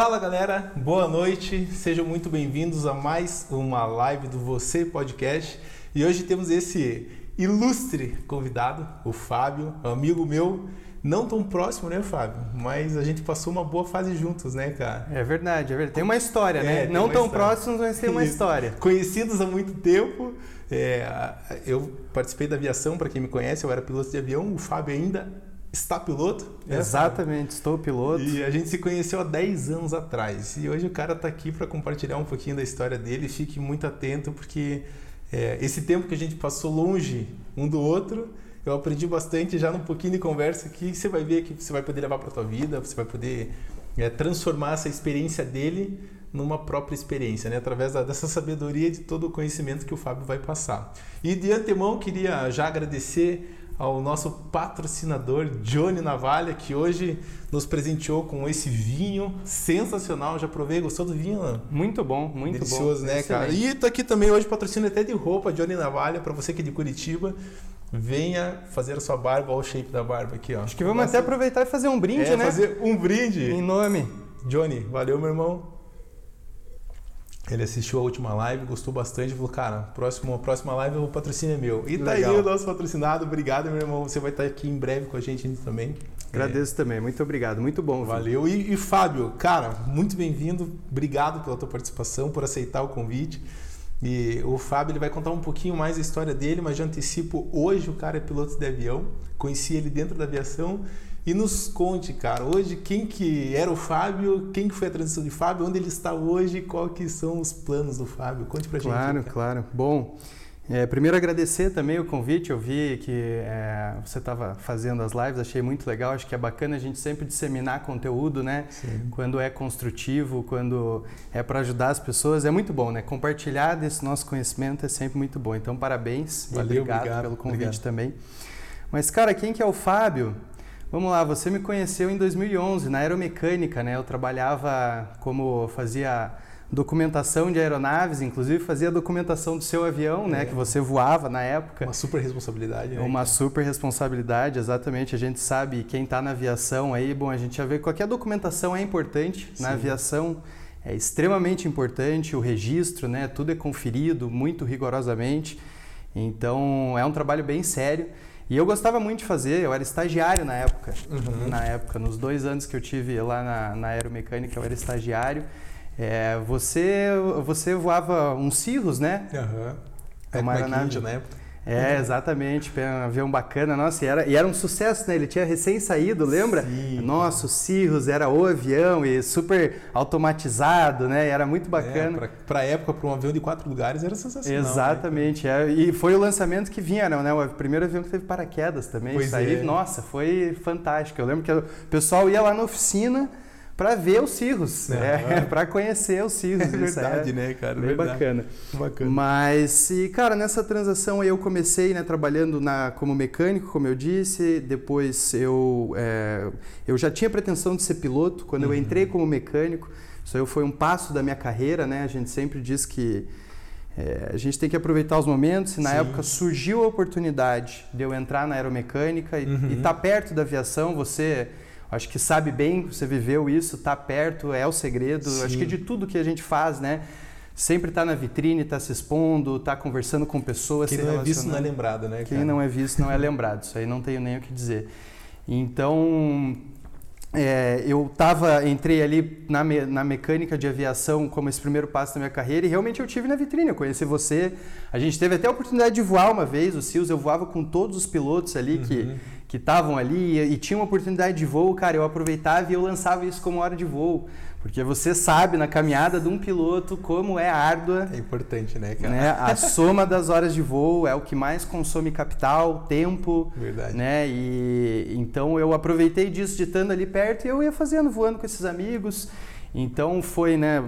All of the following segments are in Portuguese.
Fala galera, boa noite, sejam muito bem-vindos a mais uma live do Você Podcast. E hoje temos esse ilustre convidado, o Fábio, amigo meu, não tão próximo, né, Fábio? Mas a gente passou uma boa fase juntos, né, cara? É verdade, é verdade. Tem uma história, né? não tão história. próximos, mas tem uma história. Conhecidos há muito tempo. É, eu participei da aviação, para quem me conhece, eu era piloto de avião, o Fábio ainda está piloto. Né, Exatamente, estou piloto. E a gente se conheceu há 10 anos atrás. E hoje o cara está aqui para compartilhar um pouquinho da história dele. Fique muito atento, porque é, esse tempo que a gente passou longe um do outro eu aprendi bastante já num pouquinho de conversa que você vai ver que você vai poder levar para tua vida, você vai poder é, transformar essa experiência dele numa própria experiência, né? através da, dessa sabedoria de todo o conhecimento que o Fábio vai passar. E de antemão queria já agradecer ao nosso patrocinador Johnny Navalha, que hoje nos presenteou com esse vinho sensacional. Já provei, gostou do vinho? Muito bom, muito Delicioso, bom. né, Excelente. cara? E tá aqui também hoje patrocínio até de roupa, Johnny Navalha, para você que é de Curitiba venha fazer a sua barba, olha o shape da barba aqui, ó. Acho que vamos Nossa. até aproveitar e fazer um brinde, é, né? fazer um brinde. Em nome. Johnny, valeu, meu irmão. Ele assistiu a última live, gostou bastante, falou, cara, próximo, próxima live o patrocínio é meu. E tá Legal. aí o nosso patrocinado, obrigado, meu irmão. Você vai estar aqui em breve com a gente também. Agradeço é. também, muito obrigado, muito bom. Valeu. E, e Fábio, cara, muito bem-vindo, obrigado pela tua participação, por aceitar o convite. E o Fábio ele vai contar um pouquinho mais a história dele, mas já antecipo, hoje o cara é piloto de avião, conheci ele dentro da aviação e nos conte, cara, hoje quem que era o Fábio, quem que foi a transição de Fábio, onde ele está hoje, quais que são os planos do Fábio, conte pra claro, gente. Claro, claro. Bom, é, primeiro agradecer também o convite, eu vi que é, você estava fazendo as lives, achei muito legal, acho que é bacana a gente sempre disseminar conteúdo, né? Sim. Quando é construtivo, quando é para ajudar as pessoas, é muito bom, né? Compartilhar desse nosso conhecimento é sempre muito bom. Então, parabéns Valeu, obrigado, obrigado pelo convite obrigado. também. Mas, cara, quem que é o Fábio? Vamos lá, você me conheceu em 2011 na aeromecânica, né? Eu trabalhava como fazia documentação de aeronaves, inclusive fazia a documentação do seu avião, né, é. que você voava na época. Uma super responsabilidade, né? Uma super responsabilidade, exatamente. A gente sabe quem está na aviação aí, bom, a gente já vê que qualquer documentação é importante Sim. na aviação. É extremamente importante o registro, né? Tudo é conferido muito rigorosamente. Então é um trabalho bem sério. E eu gostava muito de fazer, eu era estagiário na época. Uhum. Na época, nos dois anos que eu tive lá na, na aeromecânica, eu era estagiário. É, você, você voava uns cirros, né? Aham. Uhum. uma aeronave na época. É, exatamente, um avião bacana, nossa, e era, e era um sucesso, né? Ele tinha recém saído, lembra? Sim. Nossa, o Cirrus era o avião e super automatizado, né? E era muito é, bacana. É, para a época, para um avião de quatro lugares, era sensacional. Né? Exatamente, né? é, e foi o lançamento que vinha, né? O primeiro avião que teve paraquedas também. Pois Isso aí, é. nossa, foi fantástico. Eu lembro que o pessoal ia lá na oficina para ver os cirros, é, é para conhecer os cirros. É verdade, é né, cara? Bem verdade. bacana. bacana. Mas, e, cara, nessa transação eu comecei né, trabalhando na, como mecânico, como eu disse, depois eu, é, eu já tinha pretensão de ser piloto, quando uhum. eu entrei como mecânico, isso aí foi um passo da minha carreira, né? A gente sempre diz que é, a gente tem que aproveitar os momentos. E na Sim. época surgiu a oportunidade de eu entrar na aeromecânica e uhum. estar tá perto da aviação. Você Acho que sabe bem, você viveu isso, tá perto, é o segredo. Sim. Acho que de tudo que a gente faz, né? Sempre tá na vitrine, tá se expondo, tá conversando com pessoas. Quem não é visto não é lembrado, né? Cara? Quem não é visto não é lembrado. Isso aí não tenho nem o que dizer. Então, é, eu tava, entrei ali na, me, na mecânica de aviação como esse primeiro passo da minha carreira e realmente eu tive na vitrine, eu conheci você. A gente teve até a oportunidade de voar uma vez, o Sils, eu voava com todos os pilotos ali uhum. que que estavam ali e, e tinha uma oportunidade de voo, cara, eu aproveitava e eu lançava isso como hora de voo. Porque você sabe na caminhada de um piloto como é árdua. É importante, né, cara? Né? A soma das horas de voo é o que mais consome capital, tempo. Verdade. Né? E então eu aproveitei disso de estando ali perto e eu ia fazendo, voando com esses amigos. Então foi, né?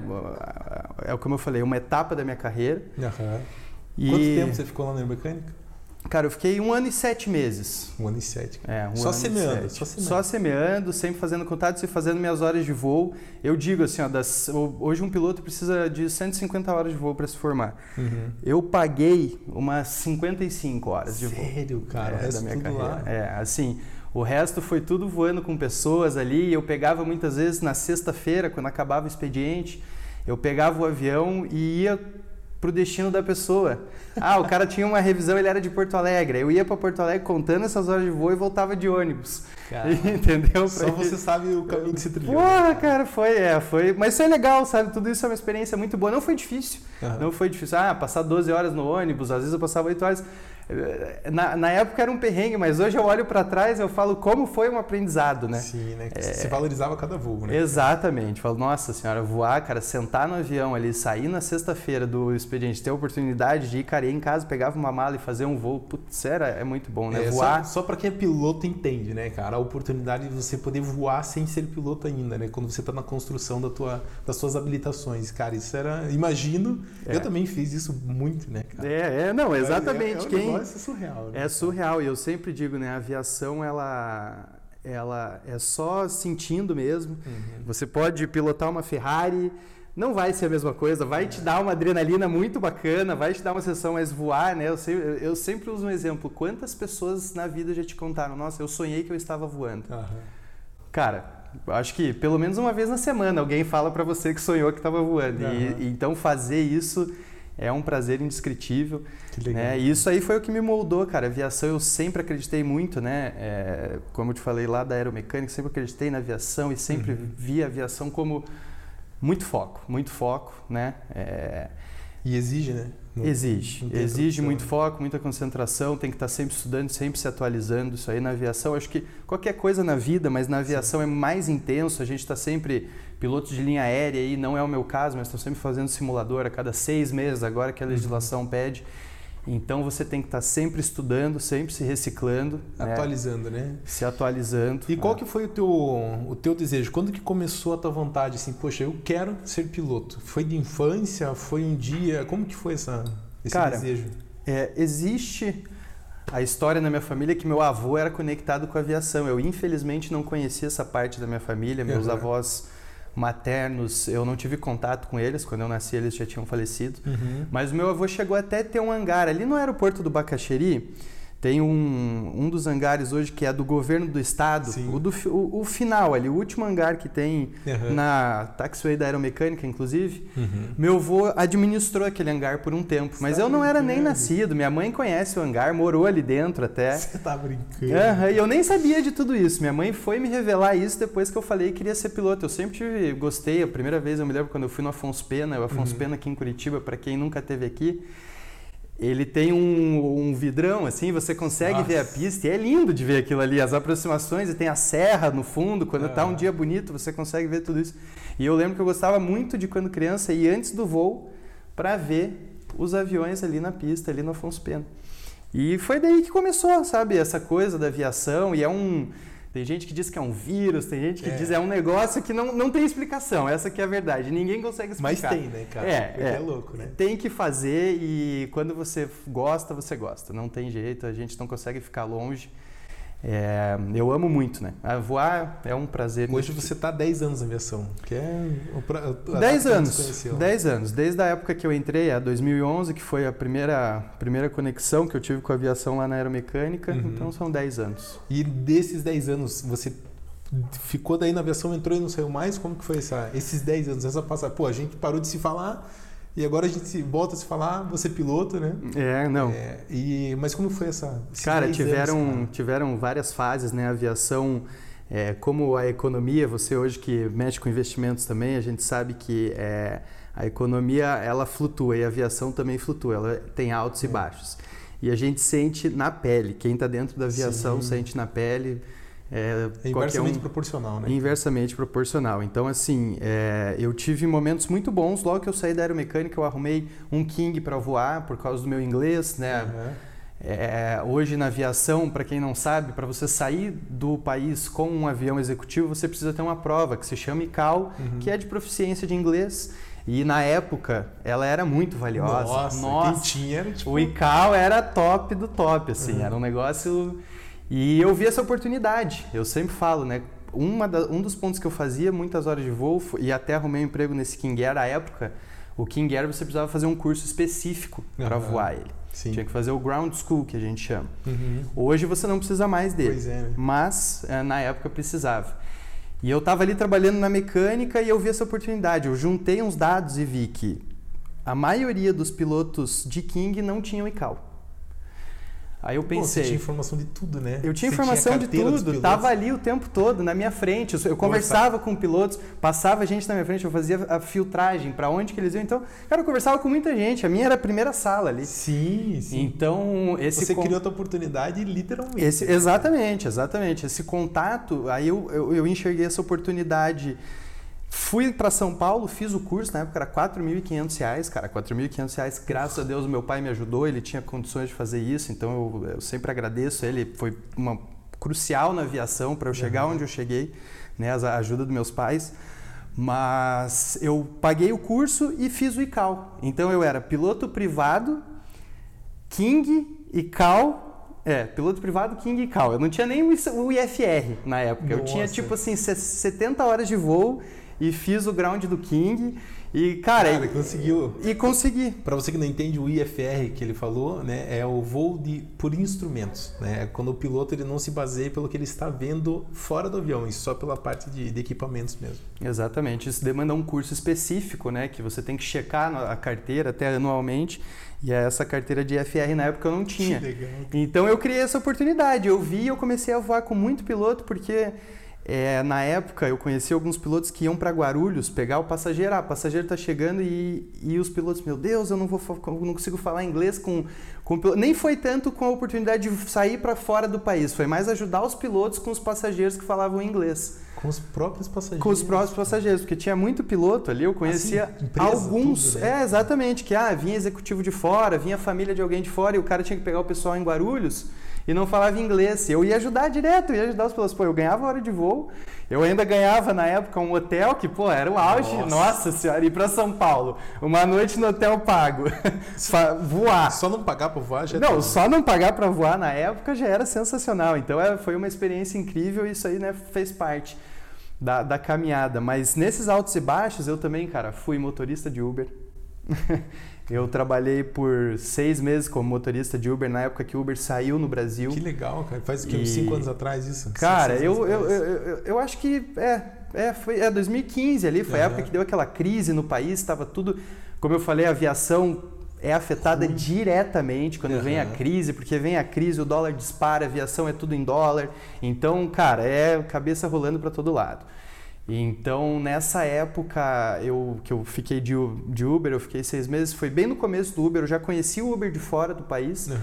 É como eu falei, uma etapa da minha carreira. Uhum. E... Quanto tempo você ficou lá na mecânica? Cara, eu fiquei um ano e sete meses. Um ano e sete. É, um só ano semeando, só semeando. Só semeando, sempre fazendo contatos e fazendo minhas horas de voo. Eu digo assim, ó, das, hoje um piloto precisa de 150 horas de voo para se formar. Uhum. Eu paguei umas 55 horas de voo. Sério, cara? É, da minha carreira. Lá. É, assim, O resto foi tudo voando com pessoas ali. Eu pegava muitas vezes na sexta-feira, quando acabava o expediente, eu pegava o avião e ia pro destino da pessoa. Ah, o cara tinha uma revisão, ele era de Porto Alegre. Eu ia para Porto Alegre contando essas horas de voo e voltava de ônibus. Cara, Entendeu? Só Pra- você sabe o caminho que se trilhou. Porra, cara, foi, é, foi. Mas foi legal, sabe? Tudo isso é uma experiência muito boa. Não foi difícil. Aham. Não foi difícil. Ah, passar 12 horas no ônibus, às vezes eu passava 8 horas. Na, na época era um perrengue, mas hoje eu olho para trás e eu falo como foi um aprendizado, né? Sim, né? Que Se valorizava cada voo, né? Exatamente. Falo, nossa senhora, voar, cara, sentar no avião ali, sair na sexta-feira do expediente, ter a oportunidade de ir, cara, ir em casa, pegava uma mala e fazer um voo, putz, era, é muito bom, né? É, voar. Só, só para quem é piloto entende, né, cara? A oportunidade de você poder voar sem ser piloto ainda, né? Quando você está na construção da tua, das suas habilitações. Cara, isso era. Imagino. É. Eu também fiz isso muito, né, cara? É, é, não, exatamente. É, é um Quem, negócio surreal, né? É surreal e eu sempre digo, né, a aviação ela ela é só sentindo mesmo. Uhum. Você pode pilotar uma Ferrari, não vai ser a mesma coisa, vai te dar uma adrenalina muito bacana, vai te dar uma sensação, mas voar, né? Eu sempre, eu sempre uso um exemplo. Quantas pessoas na vida já te contaram, nossa, eu sonhei que eu estava voando. Aham. Cara, acho que pelo menos uma vez na semana alguém fala pra você que sonhou que estava voando. Aham. e então fazer isso é um prazer indescritível. Que legal. Né? E isso aí foi o que me moldou, cara. Aviação eu sempre acreditei muito, né? É, como eu te falei lá da aeromecânica, sempre acreditei na aviação e sempre Uhum. vi a aviação como muito foco, muito foco, né? É, E exige, né? Não- exige, não exige muito né? foco, muita concentração, tem que estar sempre estudando, sempre se atualizando. Isso aí na aviação, acho que qualquer coisa na vida, mas na aviação é mais intenso. A gente está sempre piloto de linha aérea aí, não é o meu caso, mas estou sempre fazendo simulador a cada seis meses agora que a legislação pede. Então você tem que estar sempre estudando, sempre se reciclando, né? Atualizando, né? se atualizando. E qual né? que foi o teu, o teu desejo? Quando que começou a tua vontade? Assim, poxa, eu quero ser piloto. Foi de infância? Foi um dia? Como que foi essa, esse Cara, desejo? É, existe a história na minha família que meu avô era conectado com a aviação. Eu infelizmente não conhecia essa parte da minha família. Meus Uhum. avós maternos, eu não tive contato com eles. Quando eu nasci, eles já tinham falecido. Uhum. Mas o meu avô chegou até a ter um hangar ali no aeroporto do Bacaxeri. Tem um, um dos hangares hoje que é do governo do estado, o, do, o, o final ali, o último hangar que tem Uhum. na taxiway da aeromecânica, inclusive. Uhum. Meu avô administrou aquele hangar por um tempo, mas tá eu não era nem nascido. Minha mãe conhece o hangar, morou ali dentro até. Você tá brincando. Aham, e eu nem sabia de tudo isso. Minha mãe foi me revelar isso depois que eu falei que queria ser piloto. Eu sempre tive, gostei. A primeira vez eu me lembro quando eu fui no Afonso Pena, o Afonso Uhum. Pena aqui em Curitiba, para quem nunca teve aqui. Ele tem um, um vidrão assim, você consegue Nossa. ver a pista e é lindo de ver aquilo ali, as aproximações e tem a serra no fundo, quando tá um dia bonito você consegue ver tudo isso. E eu lembro que eu gostava muito de quando criança ir antes do voo para ver os aviões ali na pista, ali no Afonso Pena. E foi daí que começou, sabe, essa coisa da aviação e é um tem gente que diz que é um vírus, tem gente que É. diz é um negócio que não, não tem explicação, essa que é a verdade, ninguém consegue explicar. Mas tem, né, cara? É, é. é louco, né? Tem que fazer e quando você gosta, você gosta. Não tem jeito, a gente não consegue ficar longe. É, eu amo muito, né? A voar é um prazer. Hoje você tá há 10 anos na aviação, que é o pra, a data 10 que a gente se anos, conheceu. 10 anos. Desde a época que eu entrei, a 2011, que foi a primeira, primeira conexão que eu tive com a aviação lá na aeromecânica, Uhum. então são 10 anos. E desses 10 anos, você ficou daí na aviação, entrou e não saiu mais? Como que foi essa, esses 10 anos? Essa passagem? Pô, a gente parou de se falar e agora a gente volta a se falar, você é piloto, né? É, não. É, e, mas como foi essa... Cara, 10 tiveram, anos, cara? tiveram várias fases, né? A aviação, é, como a economia, você hoje que mexe com investimentos também, a gente sabe que é, a economia ela flutua e a aviação também flutua, ela tem altos e É. baixos. E a gente sente na pele, quem está dentro da aviação Sim. sente na pele. É, É inversamente um- proporcional, né? Inversamente proporcional. Então, assim, é, eu tive momentos muito bons. Logo que eu saí da aeromecânica, eu arrumei um King para voar por causa do meu inglês, né? Aham. É, hoje na aviação, para quem não sabe, para você sair do país com um avião executivo, você precisa ter uma prova que se chama ICAO, Uhum. que é de proficiência de inglês. E na época, ela era muito valiosa. Nossa, Nossa, quem tinha era tipo... o ICAO era top do top, assim, Uhum. era um negócio. E eu vi essa oportunidade. Eu sempre falo, né? Uma da- um dos pontos que eu fazia muitas horas de voo e até arrumei um emprego nesse King Air à época. O King Air você precisava fazer um curso específico para voar ele. Sim. Tinha que fazer o ground school, que a gente chama. Uhum. Hoje você não precisa mais dele. Pois é, né? Mas é, na época precisava. E eu estava ali trabalhando na mecânica e eu vi essa oportunidade. Eu juntei uns dados e vi que a maioria dos pilotos de King não tinham ICAO. Aí eu Pô, pensei. você tinha informação de tudo, né? Eu tinha Você informação de carteira dos tudo, tava ali o tempo todo na minha frente. Eu, eu conversava com pilotos, passava gente na minha frente, eu fazia a filtragem para onde que eles iam. Então, cara, eu conversava com muita gente. A minha era a primeira sala ali. Sim, sim. Então, esse Você con- criou a tua oportunidade literalmente. esse, exatamente, exatamente. Esse contato, aí eu, eu, eu enxerguei essa oportunidade. Fui para São Paulo, fiz o curso, na época era 4.500 reais, cara, 4.500 reais, graças a Deus meu pai me ajudou, ele tinha condições de fazer isso, então eu, eu sempre agradeço ele, foi uma crucial na aviação para eu chegar onde eu cheguei, né, a ajuda dos meus pais. Mas eu paguei o curso e fiz o ICAO. Então eu era piloto privado, King e Cal. É, piloto privado, King e Cal. Eu não tinha nem o IFR na época. Eu tinha Nossa. tipo assim, se- 70 horas de voo e fiz o ground do King. E, cara, Cara, conseguiu. e, e consegui. Para você que não entende o IFR que ele falou, né, é o voo de por instrumentos, né? É quando o piloto ele não se baseia pelo que ele está vendo fora do avião, e só pela parte de, de equipamentos mesmo. Exatamente. Isso demanda um curso específico, né? Que você tem que checar a carteira até anualmente. E é essa carteira de IFR na época eu não tinha. Que legal. Então eu criei essa oportunidade. Eu vi e eu comecei a voar com muito piloto, porque é, na época eu conheci alguns pilotos que iam para Guarulhos pegar o passageiro. Ah, o passageiro está chegando e, e os pilotos, meu Deus, eu não, vou, não consigo falar inglês com, com o piloto. Nem foi tanto com a oportunidade de sair para fora do país, foi mais ajudar os pilotos com os passageiros que falavam inglês. Com os próprios passageiros. Com os próprios passageiros, porque tinha muito piloto ali, eu conhecia Assim, empresa, alguns. tudo, né? É, exatamente, que ah, vinha executivo de fora, vinha família de alguém de fora e o cara tinha que pegar o pessoal em Guarulhos e não falava inglês. Eu ia ajudar direto, ia ajudar os pilotos. Pô, eu ganhava hora de voo, eu ainda ganhava na época um hotel que, pô, era o auge. Nossa. Nossa, senhora, ir pra São Paulo, uma noite no hotel pago, voar. Só não pagar para voar já Não, tá- só não pagar para voar na época já era sensacional. Então é, foi uma experiência incrível e isso aí né, fez parte da, da caminhada. Mas nesses altos e baixos eu também, cara, fui motorista de Uber. eu trabalhei por seis meses como motorista de Uber na época que o Uber saiu no Brasil. Que legal, cara. Faz? Uns E- 5 anos atrás isso? Cara, Cinco, eu, eu, eu, eu, acho que é, é, foi é 2015 ali, foi a época que deu aquela crise no país, estava tudo, como eu falei, a aviação é afetada diretamente quando vem a crise, porque vem a crise, o dólar dispara, a aviação é tudo em dólar. Então, cara, é cabeça rolando para todo lado. Então, nessa época eu, que eu fiquei de, de Uber, eu fiquei seis meses, foi bem no começo do Uber, eu já conheci o Uber de fora do país. Aham.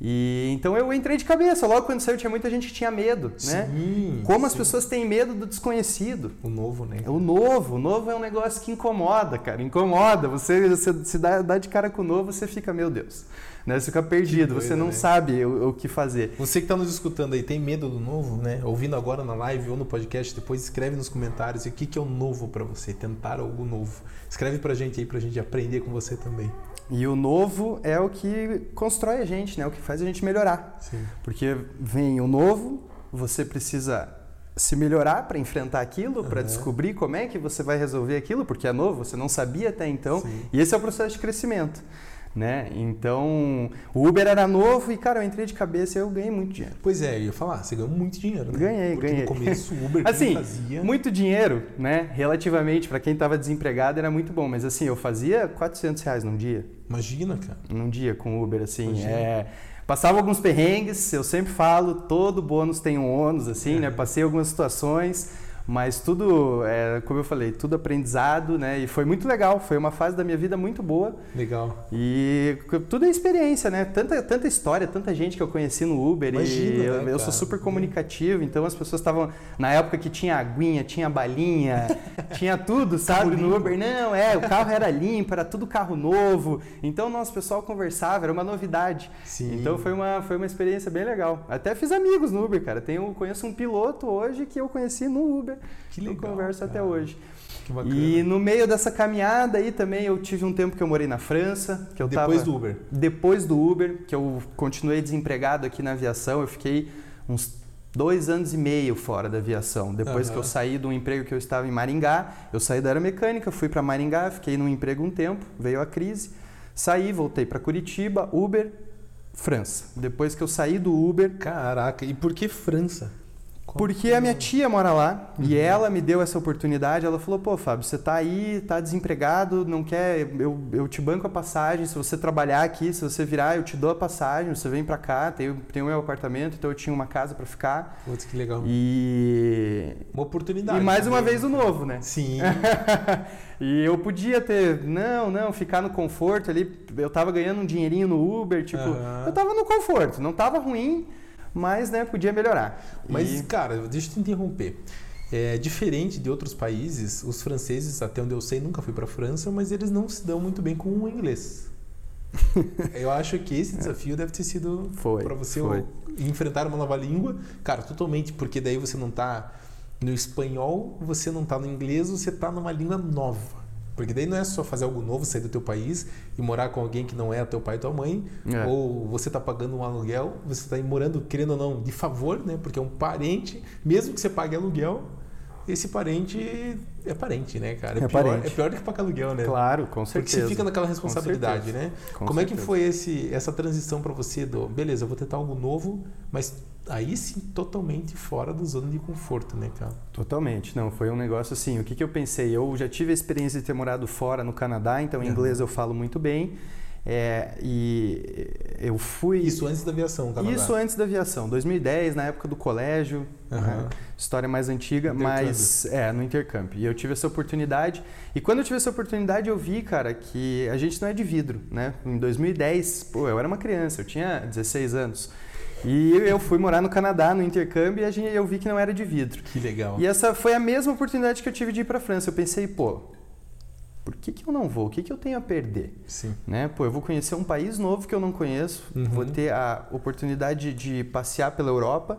E então eu entrei de cabeça. Logo quando saiu, tinha muita gente que tinha medo, né? Sim, Como as sim. pessoas têm medo do desconhecido. O novo, né? O novo, o novo é um negócio que incomoda, cara, incomoda. Você, você se dá, dá de cara com o novo, você fica, meu Deus, né? Você fica perdido, você não né? sabe o, o que fazer. Você que está nos escutando aí, tem medo do novo, né? Ouvindo agora na live ou no podcast, depois escreve nos comentários o que, que é o novo para você, tentar algo novo. Escreve pra gente aí, pra gente aprender com você também. E o novo é o que constrói a gente, né? O que faz a gente melhorar. Sim. Porque vem o novo, você precisa se melhorar para enfrentar aquilo, para Aham. descobrir como é que você vai resolver aquilo, porque é novo, você não sabia até então. Sim. E esse é o processo de crescimento. Né? Então, o Uber era novo e, cara, eu entrei de cabeça e eu ganhei muito dinheiro. Pois é, eu ia falar, você ganhou muito dinheiro, né? Ganhei, Porque ganhei. no começo o Uber Assim, fazia... muito dinheiro, né? Relativamente, para quem estava desempregado era muito bom, mas assim, eu fazia 400 reais num dia. Imagina, cara. num dia com Uber, assim. Imagina. É, passava alguns perrengues, eu sempre falo, todo bônus tem um ônus, assim, né? Passei algumas situações, mas tudo, é, como eu falei, tudo aprendizado, né? E foi muito legal, foi uma fase da minha vida muito boa. Legal. E tudo é experiência, né? Tanta, tanta história, tanta gente que eu conheci no Uber. Imagina, e eu, né, eu sou super comunicativo, então as pessoas estavam. Na época que tinha aguinha, tinha balinha, tinha tudo, sabe? No. Uber. Não, é, o carro era limpo, era tudo carro novo. Então, nosso pessoal conversava, era uma novidade. Sim. Então foi uma, foi uma experiência bem legal. Até fiz amigos no Uber, cara. Tenho, conheço um piloto hoje que eu conheci no Uber. Que Eu legal, converso até cara. hoje. Que bacana. E no meio dessa caminhada aí também eu tive um tempo que eu morei na França, que eu Depois tava do Uber. depois do Uber, que eu continuei desempregado aqui na aviação, eu fiquei uns dois anos e meio fora da aviação. Depois que eu saí do emprego que eu estava em Maringá, eu saí da aeromecânica, fui para Maringá, fiquei num emprego um tempo, veio a crise, Saí, voltei para Curitiba, Uber, França. Depois que eu saí do Uber. Caraca, e por que França? Porque a minha tia mora lá uhum. e ela me deu essa oportunidade. Ela falou: pô, Fábio, você tá aí, tá desempregado, não quer. Eu, eu te banco a passagem. Se você trabalhar aqui, se você virar, eu te dou a passagem. Você vem pra cá, tem, tem o meu apartamento, então eu tinha uma casa para ficar. Putz, que legal. E. Uma oportunidade. E mais uma vez o novo, né? Sim. e eu podia ter, não, não, ficar no conforto ali. Eu tava ganhando um dinheirinho no Uber, tipo, uhum. eu tava no conforto, não tava ruim mas né, podia melhorar. Mas, e... cara, deixa eu te interromper. É diferente de outros países, os franceses, até onde eu sei, nunca fui para a França, mas eles não se dão muito bem com o inglês. eu acho que esse desafio deve ter sido para você foi. enfrentar uma nova língua, cara, totalmente, porque daí você não está no espanhol, você não está no inglês, você está numa língua nova. Porque daí não é só fazer algo novo, sair do teu país e morar com alguém que não é teu pai e tua mãe, é. ou você está pagando um aluguel, você está morando, querendo ou não, de favor, né? Porque é um parente, mesmo que você pague aluguel, esse parente é parente, né, cara? É, é pior, parente. é pior do que pagar aluguel, né? Claro, com certeza. Porque você fica naquela responsabilidade, né? Com Como certeza. é que foi esse, essa transição para você do, beleza, eu vou tentar algo novo, mas aí sim totalmente fora da zona de conforto, né, cara? Totalmente. Não, foi um negócio assim, o que, que eu pensei? Eu já tive a experiência de ter morado fora no Canadá, então uhum. inglês eu falo muito bem. É, e eu fui. Isso antes da aviação, Canadá. Isso antes da aviação, 2010, na época do colégio, uhum. né? história mais antiga, mas é, no intercâmbio. E eu tive essa oportunidade. E quando eu tive essa oportunidade, eu vi, cara, que a gente não é de vidro, né? Em 2010, pô, eu era uma criança, eu tinha 16 anos. E eu fui morar no Canadá no intercâmbio e a gente, eu vi que não era de vidro. Que legal. E essa foi a mesma oportunidade que eu tive de ir para França. Eu pensei, pô, por que, que eu não vou? O que, que eu tenho a perder? Sim. Né? Pô, eu vou conhecer um país novo que eu não conheço, uhum. vou ter a oportunidade de passear pela Europa,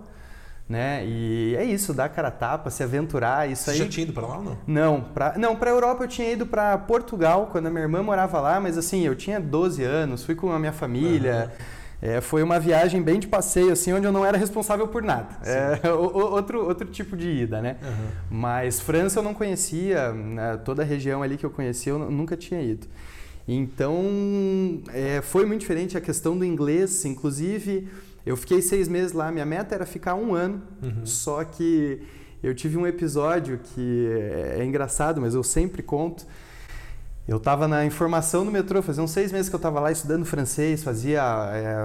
né? E é isso, dar cara a tapa, se aventurar, isso Você aí. já tinha ido para lá ou não? Não, para não, para Europa eu tinha ido para Portugal quando a minha irmã morava lá, mas assim, eu tinha 12 anos, fui com a minha família. Uhum. É, foi uma viagem bem de passeio, assim, onde eu não era responsável por nada. É, outro, outro tipo de ida, né? Uhum. Mas França eu não conhecia, né? toda a região ali que eu conhecia eu nunca tinha ido. Então, é, foi muito diferente a questão do inglês, inclusive eu fiquei seis meses lá, minha meta era ficar um ano, uhum. só que eu tive um episódio que é, é engraçado, mas eu sempre conto, eu estava na informação no metrô, fazia uns seis meses que eu estava lá estudando francês, fazia,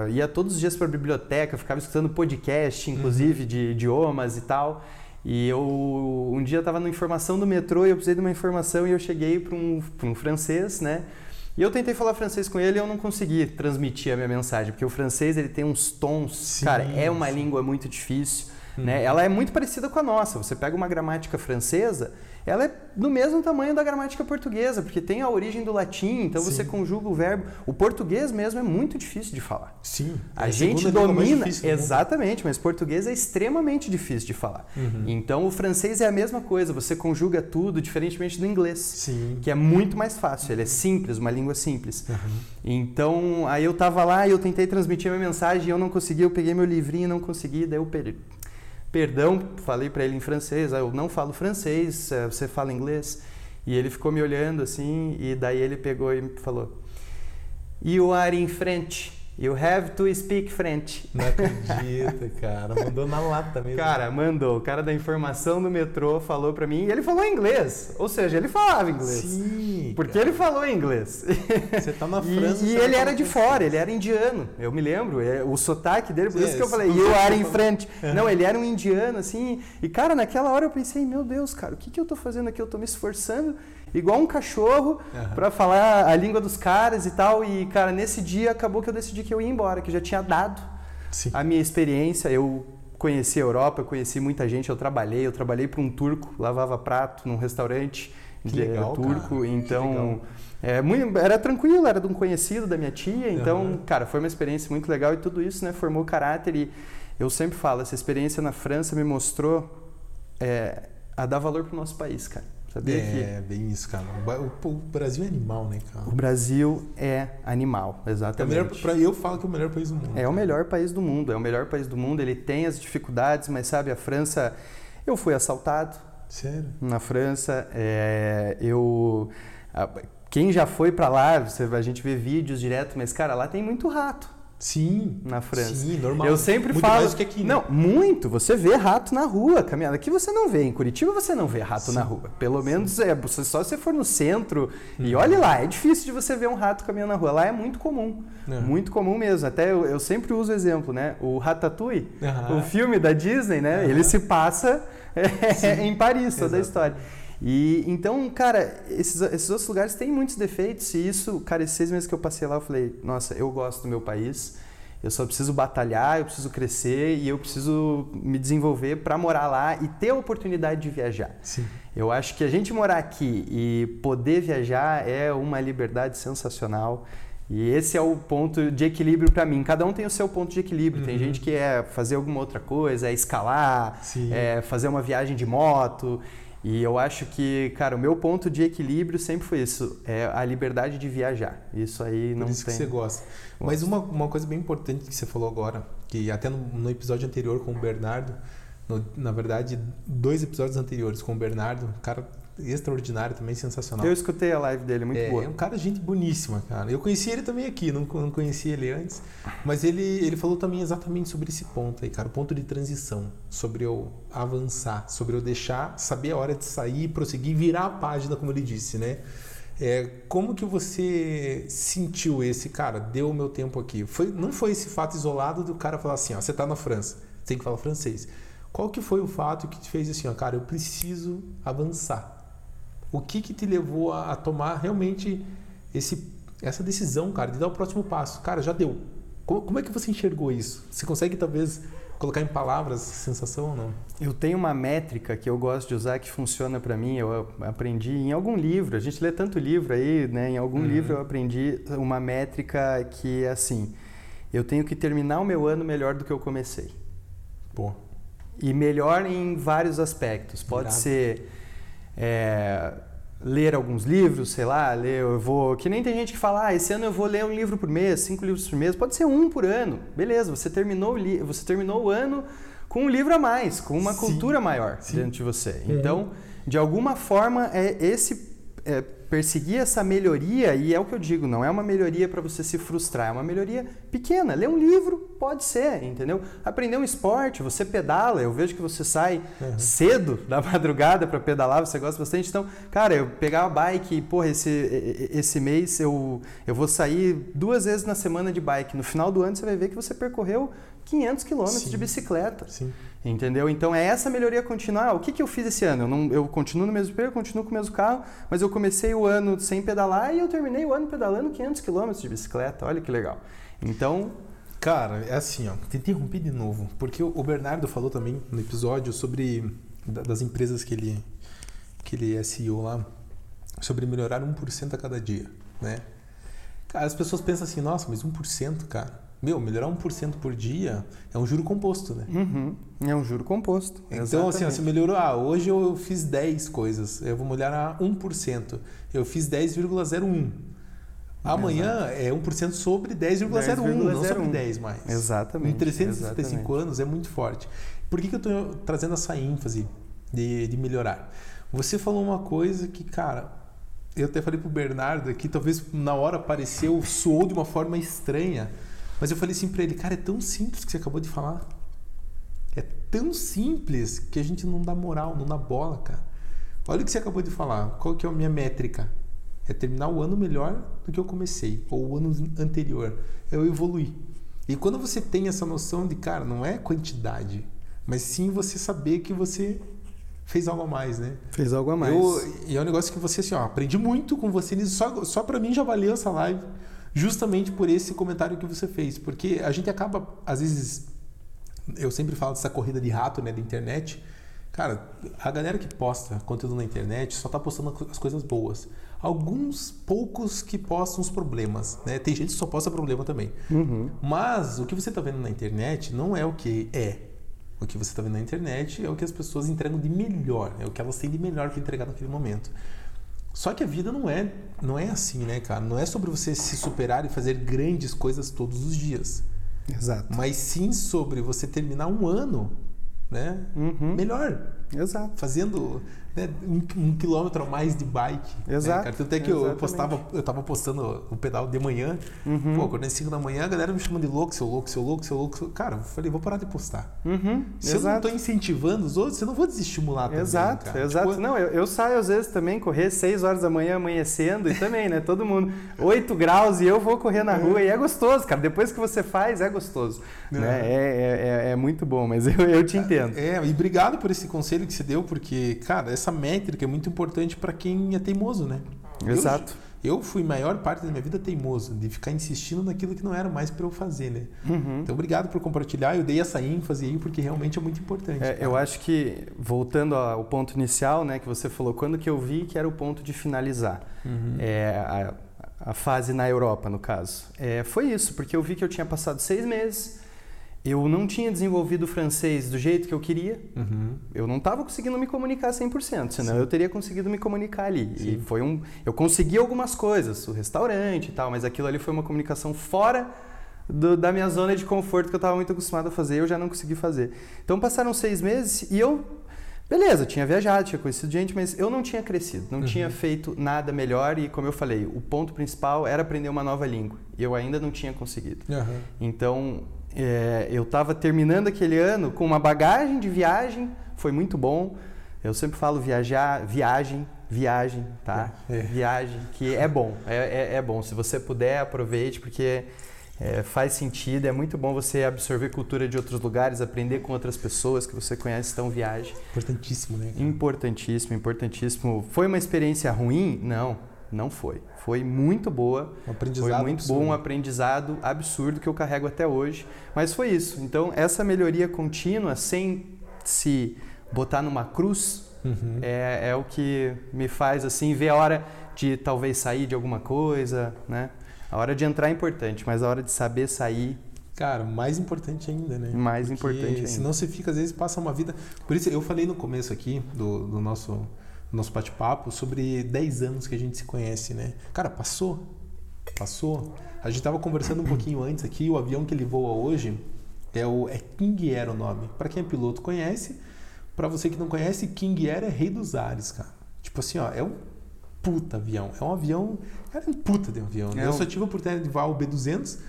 é, ia todos os dias para a biblioteca, ficava escutando podcast, inclusive, uhum. de idiomas e tal. E eu um dia estava na informação do metrô e eu precisei de uma informação e eu cheguei para um, um francês, né? E eu tentei falar francês com ele e eu não consegui transmitir a minha mensagem, porque o francês ele tem uns tons, sim, cara, é uma sim. língua muito difícil. Uhum. Né? Ela é muito parecida com a nossa. Você pega uma gramática francesa, ela é do mesmo tamanho da gramática portuguesa, porque tem a origem do latim, então Sim. você conjuga o verbo. O português mesmo é muito difícil de falar. Sim. A, a gente domina. Exatamente, mas português é extremamente difícil de falar. Uhum. Então o francês é a mesma coisa, você conjuga tudo, diferentemente do inglês. Sim. Que é muito mais fácil, ele é simples, uma língua simples. Uhum. Então, aí eu tava lá e eu tentei transmitir minha mensagem e eu não consegui, eu peguei meu livrinho e não consegui, daí eu perdi perdão, falei para ele em francês, ah, eu não falo francês, eh, você fala inglês? E ele ficou me olhando assim, e daí ele pegou e falou: You are in French. You have to speak French. Não acredito, cara. Mandou na lata mesmo. Cara, mandou. O cara da informação do metrô falou pra mim. E ele falou inglês. Ou seja, ele falava inglês. Sim. Porque cara. ele falou inglês. Você tá na França. E, e ele era de fora, ele era indiano. Eu me lembro. É, o sotaque dele, por isso que eu falei, you are in French. Não, ele era um indiano, assim. E, cara, naquela hora eu pensei, meu Deus, cara, o que, que eu tô fazendo aqui? Eu tô me esforçando igual um cachorro uhum. para falar a língua dos caras e tal. E, cara, nesse dia acabou que eu decidi que eu ia embora, que já tinha dado Sim. a minha experiência. Eu conheci a Europa, eu conheci muita gente, eu trabalhei, eu trabalhei para um turco, lavava prato num restaurante que legal, turco, cara. então é, muito, era tranquilo, era de um conhecido da minha tia, então, uhum. cara, foi uma experiência muito legal e tudo isso, né, formou caráter e eu sempre falo, essa experiência na França me mostrou é, a dar valor pro nosso país, cara. Sabia é, que... bem isso, cara. O, o, Brasil é animal, né, cara? O Brasil é animal, exatamente. É melhor, eu falo que é o melhor país do mundo. É o melhor país do mundo, é o melhor país do mundo. Ele tem as dificuldades, mas sabe, a França... Eu fui assaltado. Sério? Na França, é, eu... Quem já foi para lá, você, a gente vê vídeos direto, mas cara, lá tem muito rato. Sim. Na França. Sim, normal. Eu sempre muito falo. Mais que aqui, né? Não, muito. Você vê rato na rua caminhando. Aqui você não vê. Em Curitiba você não vê rato Sim. na rua. Pelo menos é só se você for no centro. Uhum. E olhe lá, é difícil de você ver um rato caminhando na rua. Lá é muito comum. É. Muito comum mesmo. Até eu, eu sempre uso o exemplo, né? O Ratatouille, Aham. o filme da Disney, né? Ele se passa é, em Paris, toda a história. E então, cara, esses, esses outros lugares têm muitos defeitos. E isso, cara, esses seis meses que eu passei lá, eu falei, nossa, eu gosto do meu país. Eu só preciso batalhar, eu preciso crescer e eu preciso me desenvolver para morar lá e ter a oportunidade de viajar. Sim. Eu acho que a gente morar aqui e poder viajar é uma liberdade sensacional. E esse é o ponto de equilíbrio para mim. Cada um tem o seu ponto de equilíbrio. Tem Uhum. gente que é fazer alguma outra coisa, é escalar, Sim. é fazer uma viagem de moto. E eu acho que, cara, o meu ponto de equilíbrio sempre foi isso: é a liberdade de viajar. Isso aí não Por isso tem. que você gosta. Mas uma, uma coisa bem importante que você falou agora, que até no, no episódio anterior com o Bernardo, no- na verdade, dois episódios anteriores com o Bernardo, cara extraordinário também, sensacional. Eu escutei a live dele, muito é, boa. é um cara gente boníssima, cara. Eu conheci ele também aqui, não, não conhecia ele antes, mas ele, ele falou também exatamente sobre esse ponto aí, cara, o ponto de transição, sobre eu avançar, sobre eu deixar, saber a hora de sair, prosseguir, virar a página, como ele disse, né? É, como que você sentiu esse, cara, deu o meu tempo aqui? Foi, não foi esse fato isolado do cara falar assim, ó, você tá na França, tem que falar francês. Qual que foi o fato que te fez assim, ó, cara, eu preciso avançar? O que que te levou a, a tomar realmente esse, essa decisão, cara, de dar o próximo passo? Cara, já deu. Como, como é que você enxergou isso? Você consegue talvez colocar em palavras essa sensação ou não? Eu tenho uma métrica que eu gosto de usar que funciona para mim. Eu aprendi em algum livro. A gente lê tanto livro aí, né? Em algum Uhum. livro eu aprendi uma métrica que é assim: eu tenho que terminar o meu ano melhor do que eu comecei. Pô, E melhor em vários aspectos. Pode ser é, ler alguns livros, sei lá, ler, eu vou. Que nem tem gente que fala, ah, esse ano eu vou ler um livro por mês, cinco livros por mês. Pode ser um por ano. Beleza, você terminou, o li- você terminou o ano com um livro a mais, com uma Sim. cultura maior Sim. dentro de você. Então, de alguma forma, é esse. É, perseguir essa melhoria, e é o que eu digo, não é uma melhoria para você se frustrar, é uma melhoria pequena. Ler um livro pode ser, entendeu? Aprender um esporte, você pedala, eu vejo que você sai Uhum. cedo da madrugada para pedalar, você gosta bastante. Então, cara, eu pegar a bike, porra, esse, esse mês eu, eu vou sair duas vezes na semana de bike. No final do ano você vai ver que você percorreu 500 quilômetros de bicicleta. sim. Entendeu? Então é essa melhoria contínua. Ah, o que, que eu fiz esse ano? Eu, não, eu continuo no mesmo emprego, continuo com o mesmo carro, mas eu comecei o ano sem pedalar e eu terminei o ano pedalando 500 km de bicicleta. Olha que legal. Então, Cara, é assim, ó, te interrompi de novo, porque o Bernardo falou também no episódio sobre da- das empresas que ele que ele é CEO lá, sobre melhorar 1% a cada dia, né? Cara, as pessoas pensam assim, nossa, mas 1%, cara. Meu, melhorar 1% por dia é um juro composto, né? uhum, é um juro composto. Então, assim, ó, Exatamente. você melhorou. Ah, hoje eu fiz 10 coisas. Eu vou melhorar 1%. Eu fiz 10,01. Amanhã é 1% sobre 10,01, não sobre 10 mais. Exatamente. Em 365 exatamente. anos é muito forte. Por que, que eu estou trazendo essa ênfase de, de melhorar? Você falou uma coisa que, cara, eu até falei pro Bernardo aqui, talvez na hora pareceu, soou de uma forma estranha, mas eu falei assim para ele, cara, é tão simples que você acabou de falar. É tão simples que a gente não dá moral, não dá bola, cara. Olha o que você acabou de falar. Qual que é a minha métrica? É terminar o ano melhor do que eu comecei, ou o ano anterior. Eu evoluir. E quando você tem essa noção de, cara, não é quantidade, mas sim você saber que você fez algo a mais, né? Fez algo a mais. Eu, e é um negócio que você, assim, ó, aprendi muito com você nisso. Só, só para mim já valeu essa live, justamente por esse comentário que você fez. Porque a gente acaba, às vezes, eu sempre falo dessa corrida de rato, né, da internet. Cara, a galera que posta conteúdo na internet só tá postando as coisas boas. Alguns poucos que postam os problemas, né? Tem gente que só posta problema também. Uhum. Mas o que você está vendo na internet não é o que é. O que você está vendo na internet é o que as pessoas entregam de melhor, é o que elas têm de melhor para entregar naquele momento. Só que a vida não é, não é assim, né, cara? Não é sobre você se superar e fazer grandes coisas todos os dias, Exato. mas sim sobre você terminar um ano, né? Uhum. Melhor, Exato. fazendo um, um, quilômetro a mais de bike. Né, Exato. Né, Tanto é que eu postava, eu tava postando o pedal de manhã. Uhum. Pô, quando é 5 da manhã, a galera me chama de louco, seu louco, seu louco, seu louco. Cara, eu falei, vou parar de postar. Uhum. Se Exato. eu não tô incentivando os outros, eu não vou desestimular também. Exato, cara. exato. Tipo, não, eu, eu, saio às vezes também correr 6 horas da manhã amanhecendo e também, né? Todo mundo 8 graus e eu vou correr na rua e é gostoso, cara. Depois que você faz, é gostoso. É. Né? É, é, é, é, muito bom, mas eu, eu te entendo. É, e obrigado por esse conselho que você deu, porque, cara, essa métrica é muito importante para quem é teimoso, né? Exato. Eu, eu fui maior parte da minha vida teimoso, de ficar insistindo naquilo que não era mais para eu fazer, né? Uhum. Então, obrigado por compartilhar. Eu dei essa ênfase aí porque realmente é muito importante. É, eu acho que, voltando ao ponto inicial, né, que você falou, quando que eu vi que era o ponto de finalizar. Uhum. É, a, a fase na Europa, no caso. É, foi isso, porque eu vi que eu tinha passado seis meses, eu não tinha desenvolvido o francês do jeito que eu queria, uhum. eu não estava conseguindo me comunicar 100%, senão Sim. eu teria conseguido me comunicar ali. Sim. E foi um, eu consegui algumas coisas, o restaurante e tal, mas aquilo ali foi uma comunicação fora do, da minha zona de conforto que eu estava muito acostumado a fazer, eu já não consegui fazer. Então passaram seis meses e eu Beleza, tinha viajado, tinha conhecido gente, mas eu não tinha crescido, não uhum. tinha feito nada melhor e, como eu falei, o ponto principal era aprender uma nova língua. E eu ainda não tinha conseguido. Uhum. Então, é, eu estava terminando aquele ano com uma bagagem de viagem, foi muito bom. Eu sempre falo viajar, viagem, viagem, tá? É. Viagem, que é bom, é, é, é bom. Se você puder, aproveite, porque é, faz sentido, é muito bom você absorver cultura de outros lugares, aprender com outras pessoas que você conhece estão viagem. Importantíssimo, né? Importantíssimo, importantíssimo. Foi uma experiência ruim? Não, não foi. Foi muito boa. Um aprendizado foi muito absurdo. bom, um aprendizado absurdo que eu carrego até hoje. Mas foi isso. Então, essa melhoria contínua, sem se botar numa cruz, uhum. é, é o que me faz assim ver a hora de talvez sair de alguma coisa, né? A hora de entrar é importante, mas a hora de saber sair. Cara, mais importante ainda, né? Mais Porque importante ainda. Senão você fica, às vezes, passa uma vida. Por isso, eu falei no começo aqui do, do nosso, nosso bate-papo sobre 10 anos que a gente se conhece, né? Cara, passou. Passou. A gente tava conversando um pouquinho antes aqui, o avião que ele voa hoje é o é King Air o nome. Para quem é piloto conhece, para você que não conhece, King Air é rei dos ares, cara. Tipo assim, ó, é um puta avião. É um avião. Cara, é um puta de um avião. Né? É um... Eu só tive a oportunidade de voar o B200,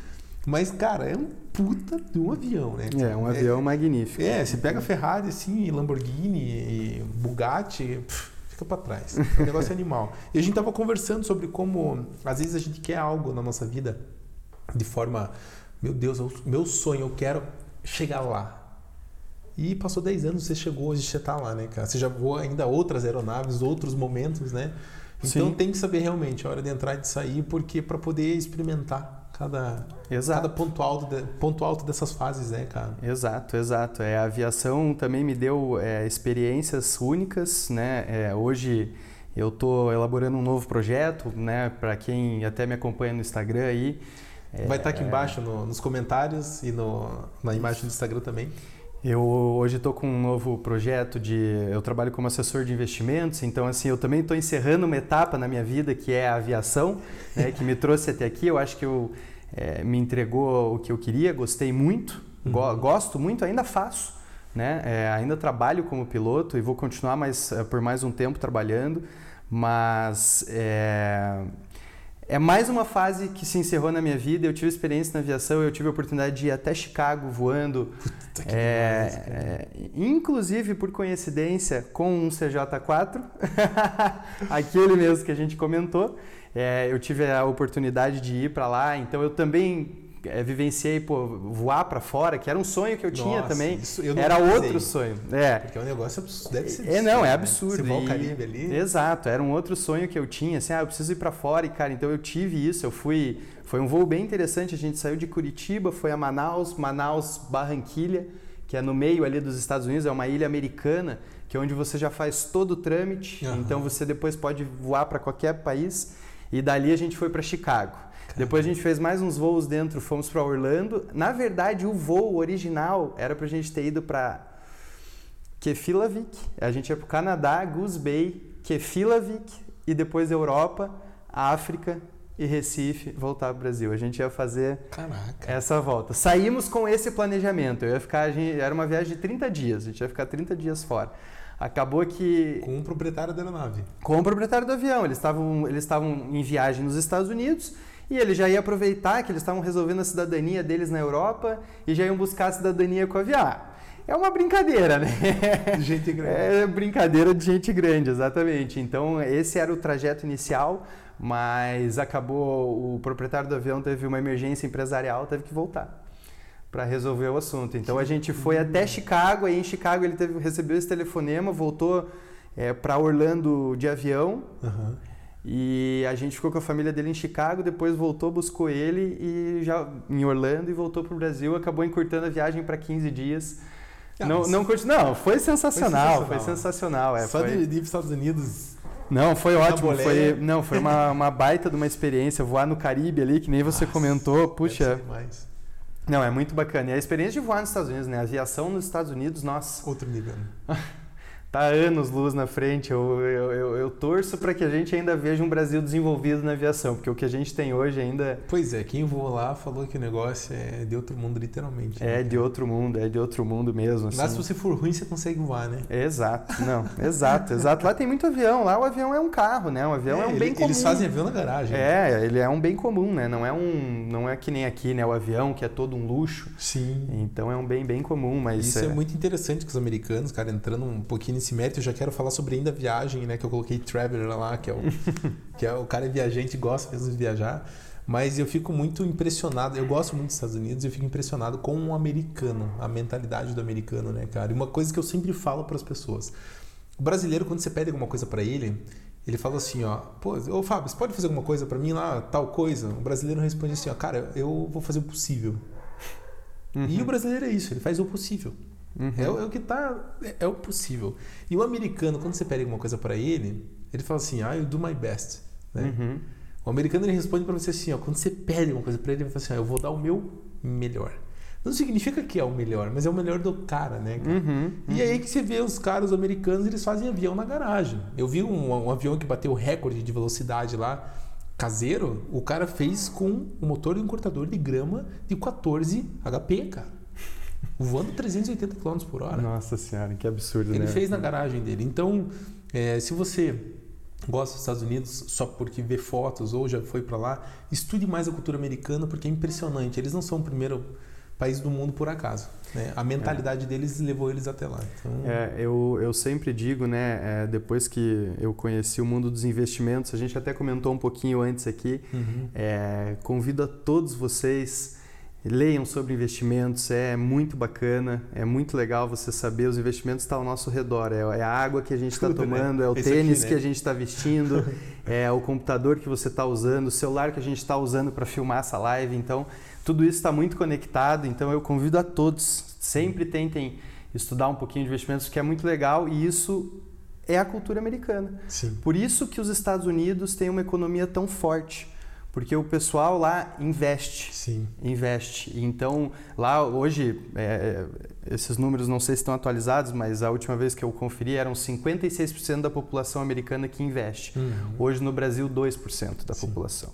mas, cara, é um puta de um avião, né? É, um avião é, magnífico. É, você pega Ferrari, assim, Lamborghini, e Bugatti, pff, fica para trás. O negócio é animal. E a gente tava conversando sobre como, às vezes, a gente quer algo na nossa vida de forma. Meu Deus, meu sonho, eu quero chegar lá. E passou 10 anos, você chegou, hoje você está lá, né, cara? Você já voou ainda outras aeronaves, outros momentos, né? Então Sim. tem que saber realmente a hora de entrar e de sair, porque para poder experimentar cada, exato. cada ponto, alto de, ponto alto dessas fases, né, cara? Exato, exato. É, a aviação também me deu é, experiências únicas, né? É, hoje eu estou elaborando um novo projeto, né? Para quem até me acompanha no Instagram aí. Vai estar tá aqui é, embaixo no, nos comentários e no, na imagem do Instagram também. Eu hoje estou com um novo projeto de. Eu trabalho como assessor de investimentos, então assim eu também estou encerrando uma etapa na minha vida que é a aviação, né, que me trouxe até aqui. Eu acho que eu, é, me entregou o que eu queria, gostei muito, uhum. go, gosto muito, ainda faço, né? É, ainda trabalho como piloto e vou continuar mais é, por mais um tempo trabalhando, mas é, é mais uma fase que se encerrou na minha vida. Eu tive experiência na aviação, eu tive a oportunidade de ir até Chicago voando. Puta que é, é, inclusive, por coincidência, com um CJ4, aquele mesmo que a gente comentou. É, eu tive a oportunidade de ir para lá, então eu também é, vivenciei pô, voar para fora, que era um sonho que eu tinha Nossa, também. era outro sonho. É. Porque é um negócio absurdo. Deve ser absurdo, É, não, é absurdo. Né? Você o Caribe ali. Exato, era um outro sonho que eu tinha, assim, ah, eu preciso ir para fora e cara, então eu tive isso, eu fui, foi um voo bem interessante, a gente saiu de Curitiba, foi a Manaus, Manaus Barranquilha, que é no meio ali dos Estados Unidos, é uma ilha americana, que é onde você já faz todo o trâmite, uhum. então você depois pode voar para qualquer país. E dali a gente foi para Chicago. Depois a gente fez mais uns voos dentro, fomos para Orlando. Na verdade, o voo original era para a gente ter ido para Kefilavik. A gente ia para o Canadá, Goose Bay, Kefilavik e depois Europa, África e Recife voltar para o Brasil. A gente ia fazer Caraca. essa volta. Saímos com esse planejamento. Eu ia ficar, gente, era uma viagem de 30 dias, a gente ia ficar 30 dias fora. Acabou que. Com o proprietário da aeronave. Com o proprietário do avião. Eles estavam eles estavam em viagem nos Estados Unidos e ele já ia aproveitar que eles estavam resolvendo a cidadania deles na Europa e já iam buscar a cidadania com o avião. É uma brincadeira, né? De gente grande. É brincadeira de gente grande, exatamente. Então, esse era o trajeto inicial, mas acabou. O proprietário do avião teve uma emergência empresarial, teve que voltar para resolver o assunto. Então, a gente foi até Chicago, aí em Chicago ele teve, recebeu esse telefonema, voltou é, para Orlando de avião. Uhum. E a gente ficou com a família dele em Chicago, depois voltou, buscou ele e já em Orlando e voltou para o Brasil, acabou encurtando a viagem para 15 dias. Ah, não, não, não, foi sensacional, foi sensacional. Foi sensacional é, Só foi... de ir para os Estados Unidos. Não, foi ótimo. Foi, não, foi uma, uma baita de uma experiência. Voar no Caribe ali, que nem você Nossa, comentou. Puxa. Não, é muito bacana. E a experiência de voar nos Estados Unidos, né? A aviação nos Estados Unidos, nossa. Outro nível. Né? tá anos luz na frente. Eu, eu, eu, eu torço para que a gente ainda veja um Brasil desenvolvido na aviação, porque o que a gente tem hoje ainda. Pois é, quem voou lá falou que o negócio é de outro mundo, literalmente. Né? É de outro mundo, é de outro mundo mesmo. Assim. Mas se você for ruim, você consegue voar, né? exato, não, exato, exato. Lá tem muito avião, lá o avião é um carro, né? O avião é, é um bem comum. Eles fazem avião na garagem. É, ele é um bem comum, né? Não é um, não é que nem aqui, né? O avião que é todo um luxo. Sim. Então é um bem bem comum, mas isso é, é muito interessante com os americanos, cara, entrando um pouquinho nesse mérito, eu já quero falar sobre ainda viagem, né? Que eu coloquei Traveler lá, que é o, que é o cara é viajante, gosta mesmo de viajar. Mas eu fico muito impressionado, eu gosto muito dos Estados Unidos e eu fico impressionado com o americano, a mentalidade do americano, né, cara? E uma coisa que eu sempre falo para as pessoas. O brasileiro, quando você pede alguma coisa para ele, ele fala assim, ó, pô, ô Fábio, você pode fazer alguma coisa para mim lá, tal coisa? O brasileiro responde assim, ó, cara, eu vou fazer o possível. Uhum. E o brasileiro é isso, ele faz o possível. Uhum. É, é, o que tá. É, é, o possível. E o americano, quando você pede alguma coisa para ele, ele fala assim: ah, eu do my best. Né? Uhum. O americano ele responde para você assim: ó, quando você pede alguma coisa para ele, ele fala assim: ah, eu vou dar o meu melhor. Não significa que é o melhor, mas é o melhor do cara, né? Cara? Uhum, e aí que você vê os caras americanos, eles fazem avião na garagem. Eu vi um, um avião que bateu recorde de velocidade lá, caseiro, o cara fez com o motor de um cortador de grama de 14 HP, cara voando 380 km por hora. Nossa senhora, que absurdo, Ele né? fez na garagem dele. Então, é, se você gosta dos Estados Unidos só porque vê fotos ou já foi para lá, estude mais a cultura americana porque é impressionante. Eles não são o primeiro país do mundo por acaso. Né? A mentalidade é. deles levou eles até lá. Então... É, eu, eu sempre digo, né, é, depois que eu conheci o mundo dos investimentos, a gente até comentou um pouquinho antes aqui, uhum. É, convido a todos vocês Leiam sobre investimentos, é muito bacana, é muito legal você saber os investimentos estão ao nosso redor. É, é a água que a gente está né? tomando, né? é o Esse tênis aqui, né? que a gente está vestindo, é o computador que você está usando, o celular que a gente está usando para filmar essa live. Então, tudo isso está muito conectado. Então, eu convido a todos, sempre tentem estudar um pouquinho de investimentos, que é muito legal e isso é a cultura americana. Sim. Por isso que os Estados Unidos têm uma economia tão forte porque o pessoal lá investe. Sim. Investe. Então, lá hoje, é, esses números não sei se estão atualizados, mas a última vez que eu conferi eram 56% da população americana que investe. Uhum. Hoje no Brasil, 2% da Sim. população.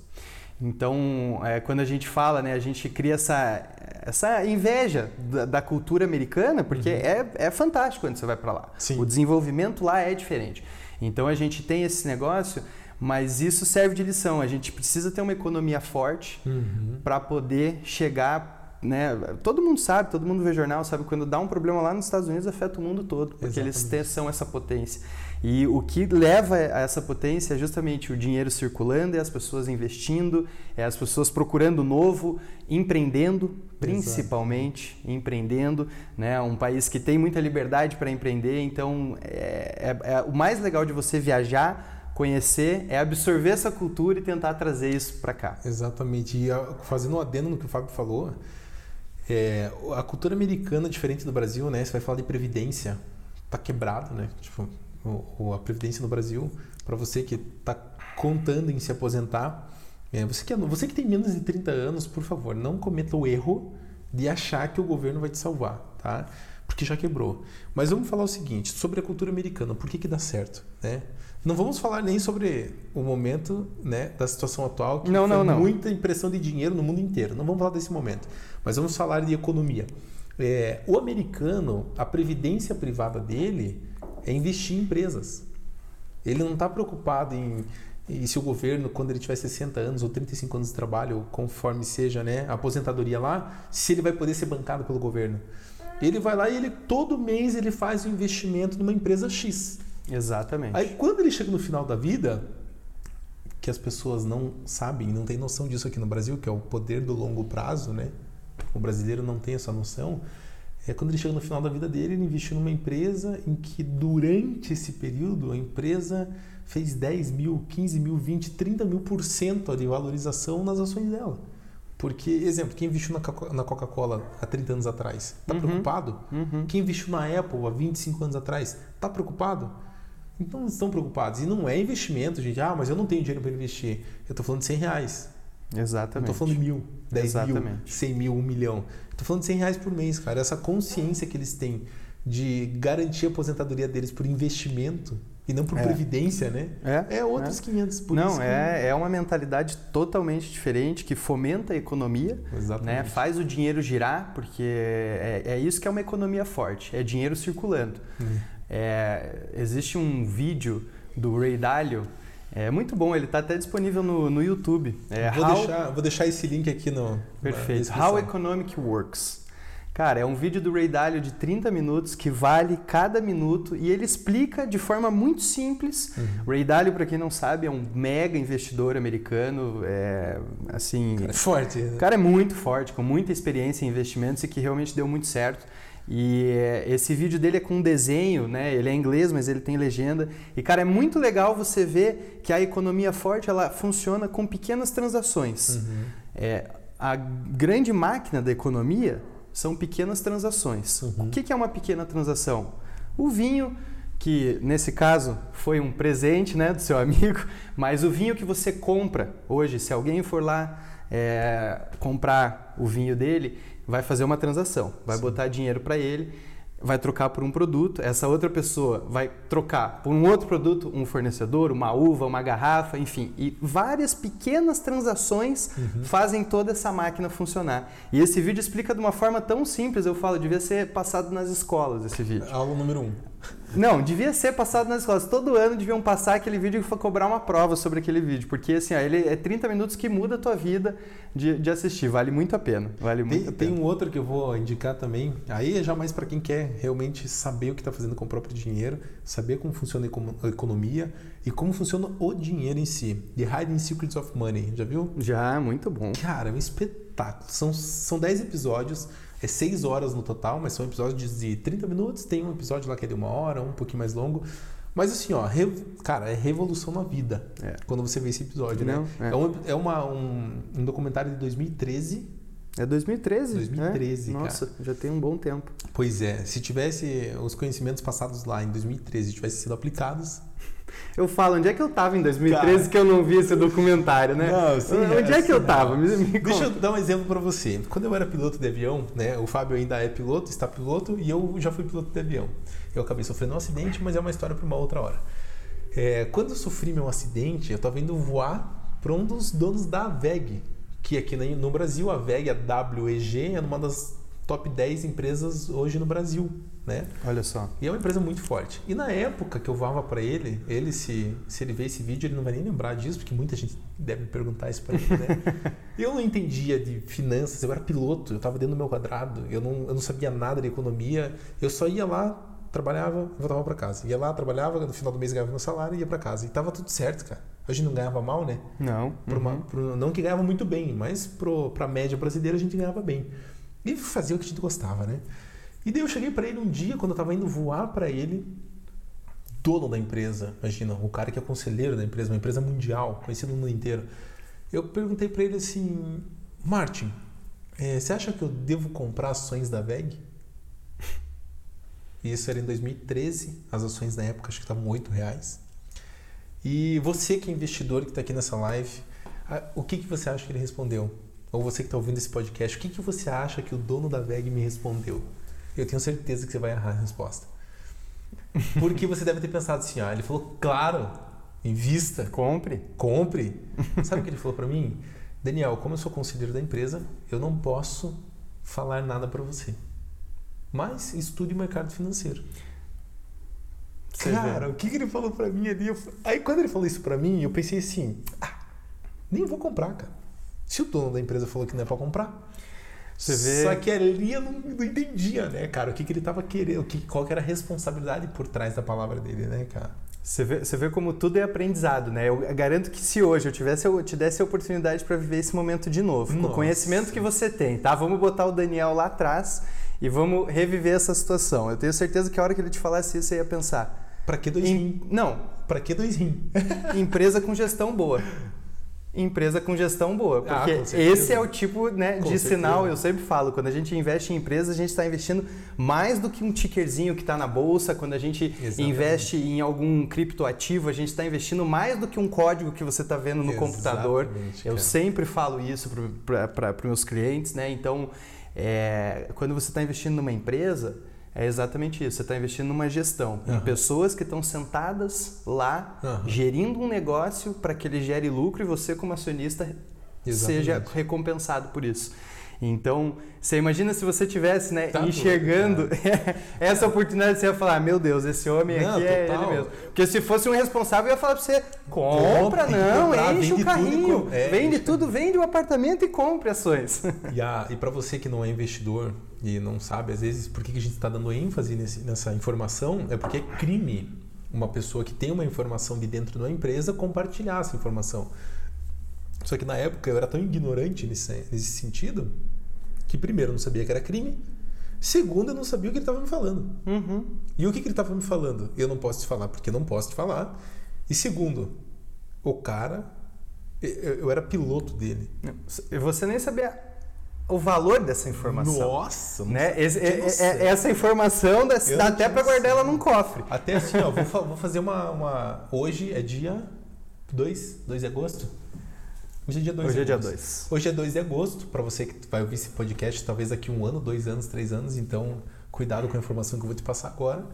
Então, é, quando a gente fala, né, a gente cria essa, essa inveja da, da cultura americana, porque uhum. é, é fantástico quando você vai para lá. Sim. O desenvolvimento lá é diferente. Então, a gente tem esse negócio mas isso serve de lição. A gente precisa ter uma economia forte uhum. para poder chegar. Né? Todo mundo sabe, todo mundo vê jornal, sabe quando dá um problema lá nos Estados Unidos afeta o mundo todo, porque Exatamente. eles são essa potência. E o que leva a essa potência é justamente o dinheiro circulando, é as pessoas investindo, é as pessoas procurando novo, empreendendo, principalmente Exato. empreendendo, né? Um país que tem muita liberdade para empreender, então é, é, é o mais legal de você viajar conhecer, é absorver essa cultura e tentar trazer isso para cá. Exatamente. E fazendo um adendo no que o Fábio falou, é, a cultura americana, diferente do Brasil, né? Você vai falar de previdência, tá quebrado, né? Tipo, o, a previdência no Brasil, para você que está contando em se aposentar, é, você, que, é você que tem menos de 30 anos, por favor, não cometa o erro de achar que o governo vai te salvar, tá? Porque já quebrou. Mas vamos falar o seguinte, sobre a cultura americana, por que que dá certo, né? Não vamos falar nem sobre o momento né, da situação atual, que não, foi não, não. muita impressão de dinheiro no mundo inteiro. Não vamos falar desse momento, mas vamos falar de economia. É, o americano, a previdência privada dele é investir em empresas. Ele não está preocupado em e se o governo, quando ele tiver 60 anos ou 35 anos de trabalho, conforme seja né, a aposentadoria lá, se ele vai poder ser bancado pelo governo. Ele vai lá e ele todo mês ele faz um investimento numa empresa X. Exatamente. Aí quando ele chega no final da vida, que as pessoas não sabem, não têm noção disso aqui no Brasil, que é o poder do longo prazo, né? O brasileiro não tem essa noção. É quando ele chega no final da vida dele, ele investiu numa empresa em que durante esse período a empresa fez 10 mil, 15 mil, 20, 30 mil por cento de valorização nas ações dela. Porque, exemplo, quem investiu na Coca-Cola há 30 anos atrás, está uhum. preocupado? Uhum. Quem investiu na Apple há 25 anos atrás, está preocupado? Então, estão preocupados. E não é investimento, gente. Ah, mas eu não tenho dinheiro para investir. Eu estou falando de 100 reais. Exatamente. Não estou falando de mil, 10 Exatamente. mil, 100 mil, 1 milhão. Estou falando de 100 reais por mês, cara. Essa consciência que eles têm de garantir a aposentadoria deles por investimento e não por é. previdência, né? É, é outros é. 500 por Não, é, é uma mentalidade totalmente diferente que fomenta a economia? Exatamente. Né? faz o dinheiro girar, porque é, é isso que é uma economia forte, é dinheiro circulando. Hum. É, existe um vídeo do Ray Dalio, é muito bom, ele está até disponível no, no YouTube. É, vou, how... deixar, vou deixar esse link aqui no. Perfeito. How Economic Works. Cara, é um vídeo do Ray Dalio de 30 minutos que vale cada minuto e ele explica de forma muito simples. Uhum. Ray Dalio, para quem não sabe, é um mega investidor americano, é, assim... Cara, é forte. O cara é muito forte, com muita experiência em investimentos e que realmente deu muito certo. E é, esse vídeo dele é com um desenho, né? Ele é inglês, mas ele tem legenda. E cara, é muito legal você ver que a economia forte ela funciona com pequenas transações. Uhum. É, a grande máquina da economia são pequenas transações. Uhum. O que é uma pequena transação? O vinho, que nesse caso foi um presente né, do seu amigo, mas o vinho que você compra hoje, se alguém for lá é, comprar o vinho dele, vai fazer uma transação, vai Sim. botar dinheiro para ele vai trocar por um produto, essa outra pessoa vai trocar por um outro produto, um fornecedor, uma uva, uma garrafa, enfim. E várias pequenas transações uhum. fazem toda essa máquina funcionar. E esse vídeo explica de uma forma tão simples, eu falo, devia ser passado nas escolas esse vídeo. Aula número um. Não, devia ser passado nas escolas. Todo ano deviam passar aquele vídeo e cobrar uma prova sobre aquele vídeo. Porque assim, ó, ele é 30 minutos que muda a tua vida de, de assistir. Vale muito a pena. Vale muito tem, a pena. Tem um outro que eu vou indicar também. Aí é já mais para quem quer realmente saber o que está fazendo com o próprio dinheiro, saber como funciona a economia e como funciona o dinheiro em si. The Hiding Secrets of Money. Já viu? Já, muito bom. Cara, é um espetáculo. São, são 10 episódios. É seis horas no total, mas são episódios de 30 minutos. Tem um episódio lá que é de uma hora, um pouquinho mais longo. Mas assim, ó, cara, é revolução na vida é. quando você vê esse episódio, né? Não, né? É, é, um, é uma, um, um documentário de 2013. É 2013? 2013, é? Nossa, cara. já tem um bom tempo. Pois é, se tivesse os conhecimentos passados lá em 2013 tivessem sido aplicados, eu falo, onde é que eu tava em 2013 Cara. que eu não vi esse documentário, né? Não, sim, onde é, é que eu tava? Me, me Deixa eu dar um exemplo para você. Quando eu era piloto de avião, né? O Fábio ainda é piloto, está piloto, e eu já fui piloto de avião. Eu acabei sofrendo um acidente, mas é uma história para uma outra hora. É, quando eu sofri meu acidente, eu estava indo voar para um dos donos da VEG, que aqui no Brasil, a VEG, a WEG, é uma das top 10 empresas hoje no Brasil, né? Olha só. E é uma empresa muito forte. E na época que eu voava para ele, ele se, se ele ver esse vídeo, ele não vai nem lembrar disso, porque muita gente deve perguntar isso para ele, né? eu não entendia de finanças, eu era piloto, eu estava dentro do meu quadrado, eu não, eu não sabia nada de economia, eu só ia lá, trabalhava e voltava para casa. Ia lá, trabalhava, no final do mês ganhava meu salário e ia para casa. E tava tudo certo, cara. A gente não ganhava mal, né? Não. Uhum. Uma, pro, não que ganhava muito bem, mas para a média brasileira a gente ganhava bem. E fazia o que a gente gostava, né? E daí eu cheguei para ele um dia, quando eu estava indo voar para ele, dono da empresa, imagina, o cara que é conselheiro da empresa, uma empresa mundial, conhecido no mundo inteiro. Eu perguntei para ele assim, Martin, é, você acha que eu devo comprar ações da VEG? Isso era em 2013, as ações na época acho que estavam R$ reais. E você que é investidor que está aqui nessa live, o que, que você acha que ele respondeu? Ou você que está ouvindo esse podcast, o que, que você acha que o dono da VEG me respondeu? Eu tenho certeza que você vai errar a resposta. Porque você deve ter pensado assim, ah, ele falou, claro, invista. Compre. Compre. Sabe o que ele falou para mim? Daniel, como eu sou conselheiro da empresa, eu não posso falar nada para você. Mas estude o mercado financeiro. Cara, o que, que ele falou pra mim ali? Eu... Aí quando ele falou isso pra mim, eu pensei assim: ah, nem vou comprar, cara. Se o dono da empresa falou que não é pra comprar. Você vê... Só que ali eu não, não entendia, né, cara? O que, que ele tava querendo, que, qual que era a responsabilidade por trás da palavra dele, né, cara? Você vê, você vê como tudo é aprendizado, né? Eu garanto que se hoje eu tivesse eu te desse a oportunidade para viver esse momento de novo, Nossa. com o conhecimento que você tem, tá? Vamos botar o Daniel lá atrás e vamos reviver essa situação. Eu tenho certeza que a hora que ele te falasse isso, você ia pensar. Para que dois em... rim? Não. Para que dois rim? Empresa com gestão boa empresa com gestão boa. Ah, porque ah, esse é o tipo né, de certeza. sinal, eu sempre falo, quando a gente investe em empresa, a gente está investindo mais do que um tickerzinho que está na bolsa, quando a gente Exatamente. investe em algum criptoativo, a gente está investindo mais do que um código que você está vendo no Exatamente, computador. Eu sempre falo isso para os meus clientes, né? Então, é, quando você está investindo numa empresa, é exatamente isso. Você está investindo numa gestão, uhum. em pessoas que estão sentadas lá, uhum. gerindo um negócio para que ele gere lucro e você, como acionista, exatamente. seja recompensado por isso. Então, você imagina se você tivesse né, tá enxergando essa oportunidade, você ia falar, meu Deus, esse homem não, aqui é ele mesmo. Porque se fosse um responsável, eu ia falar para você, compra, não, comprar, enche o carrinho, tudo, é, vende tudo, vende o apartamento e compre ações. E, e para você que não é investidor e não sabe, às vezes, por que a gente está dando ênfase nesse, nessa informação, é porque é crime uma pessoa que tem uma informação de dentro de uma empresa compartilhar essa informação. Só que na época eu era tão ignorante nesse, nesse sentido que, primeiro, eu não sabia que era crime, segundo, eu não sabia o que ele estava me falando. Uhum. E o que, que ele estava me falando? Eu não posso te falar porque não posso te falar. E segundo, o cara, eu, eu era piloto dele. Você nem sabia o valor dessa informação. Nossa! Né? Esse, é, é, essa informação dá, dá até para guardar ela num cofre. Até assim, ó, vou, vou fazer uma, uma. Hoje é dia 2, 2 de agosto. Hoje é dia 2 Hoje é dia 2. Hoje é 2 de agosto, para você que vai ouvir esse podcast, talvez daqui um ano, dois anos, três anos, então cuidado com a informação que eu vou te passar agora.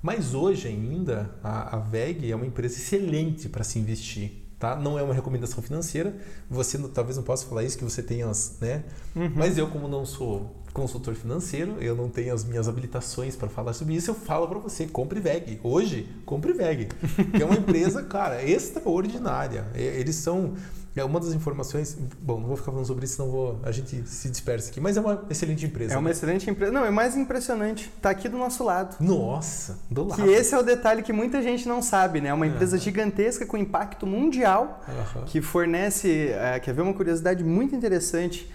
Mas hoje ainda, a, a VEG é uma empresa excelente para se investir. Tá? Não é uma recomendação financeira. Você talvez não possa falar isso que você as, né? Uhum. Mas eu como não sou consultor financeiro, eu não tenho as minhas habilitações para falar sobre isso, eu falo para você, compre VEG. Hoje, compre VEG. Que é uma empresa, cara, extraordinária. Eles são é uma das informações. Bom, não vou ficar falando sobre isso, senão vou, a gente se dispersa aqui. Mas é uma excelente empresa. É uma né? excelente empresa. Não, é mais impressionante. Está aqui do nosso lado. Nossa, do lado. Que esse é o detalhe que muita gente não sabe, né? É uma empresa uhum. gigantesca com impacto mundial uhum. que fornece. É, quer ver uma curiosidade muito interessante?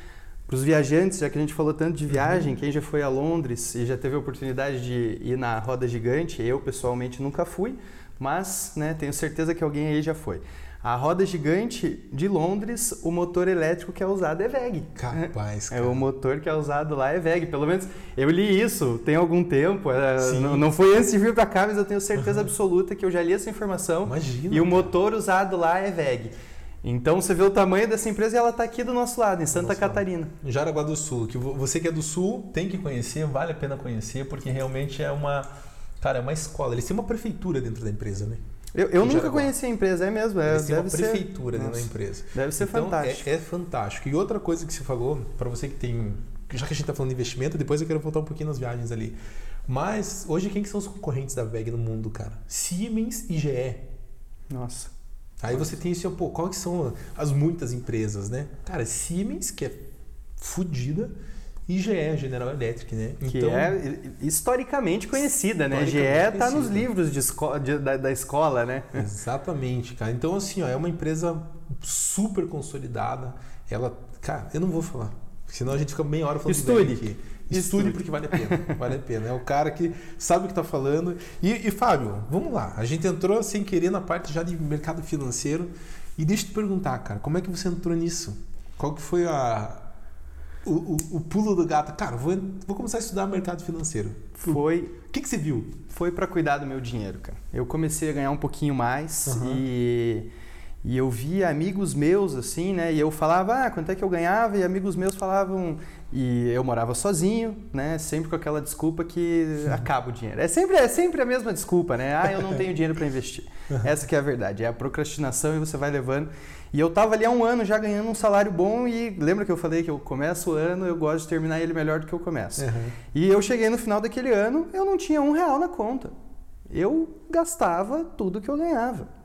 Para os viajantes, já que a gente falou tanto de viagem, uhum. quem já foi a Londres e já teve a oportunidade de ir na roda gigante, eu pessoalmente nunca fui, mas né, tenho certeza que alguém aí já foi. A roda gigante de Londres, o motor elétrico que é usado é VEG. Capaz, cara. É, o motor que é usado lá é VEG. Pelo menos eu li isso tem algum tempo. É, não, não, foi antes de vir para cá, mas eu tenho certeza absoluta que eu já li essa informação. Imagina. E o motor usado lá é VEG. Então você vê o tamanho dessa empresa e ela está aqui do nosso lado, em Santa Nossa, Catarina. Jaraguá do Sul, que você que é do Sul tem que conhecer, vale a pena conhecer, porque realmente é uma, cara, é uma escola. Eles têm uma prefeitura dentro da empresa, né? Eu, eu nunca conheci a empresa, é mesmo. É, deve uma prefeitura ser... dentro da empresa. Deve ser então, fantástico. É, é, fantástico. E outra coisa que você falou, para você que tem. Já que a gente está falando de investimento, depois eu quero voltar um pouquinho nas viagens ali. Mas hoje quem que são os concorrentes da VEG no mundo, cara? Siemens e GE. Nossa. Aí você tem isso, pô, quais são as muitas empresas, né? Cara, Siemens, que é fodida, e GE, General Electric, né? Que então, é historicamente conhecida, né? GE está nos livros de esco de, da, da, escola, né? Exatamente, cara. Então, assim, ó, é uma empresa super consolidada. Ela, cara, eu não vou falar, senão a gente fica meia hora falando Estude. aqui. Estude, Estude porque vale a pena. Vale a pena. É o cara que sabe o que está falando. E, e, Fábio, vamos lá. A gente entrou sem querer na parte já de mercado financeiro. E deixa eu te perguntar, cara, como é que você entrou nisso? Qual que foi a, o, o, o, pulo do gato. Cara, vou, vou começar a estudar mercado financeiro. Foi. O que, que você viu? Foi para cuidar do meu dinheiro, cara. Eu comecei a ganhar um pouquinho mais uhum. e. E eu via amigos meus assim, né? E eu falava, ah, quanto é que eu ganhava? E amigos meus falavam, e eu morava sozinho, né? Sempre com aquela desculpa que acaba o dinheiro. É sempre, é sempre a mesma desculpa, né? Ah, eu não tenho dinheiro para investir. Essa que é a verdade. É a procrastinação e você vai levando. E eu tava ali há um ano já ganhando um salário bom e lembra que eu falei que eu começo o ano, eu gosto de terminar ele melhor do que eu começo. Uhum. E eu cheguei no final daquele ano, eu não tinha um real na conta. eu gastava tudo que eu ganhava.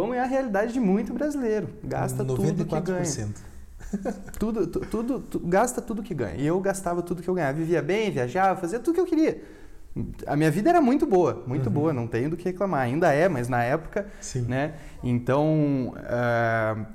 Como é a realidade de muito brasileiro. Gasta 94%. tudo que ganha. tudo, tu, tudo, tu, gasta tudo que ganha. E eu gastava tudo que eu ganhava. Vivia bem, viajava, fazia tudo que eu queria. A minha vida era muito boa, muito uhum. boa, não tenho do que reclamar. Ainda é, mas na época, Sim. né? Então, uh,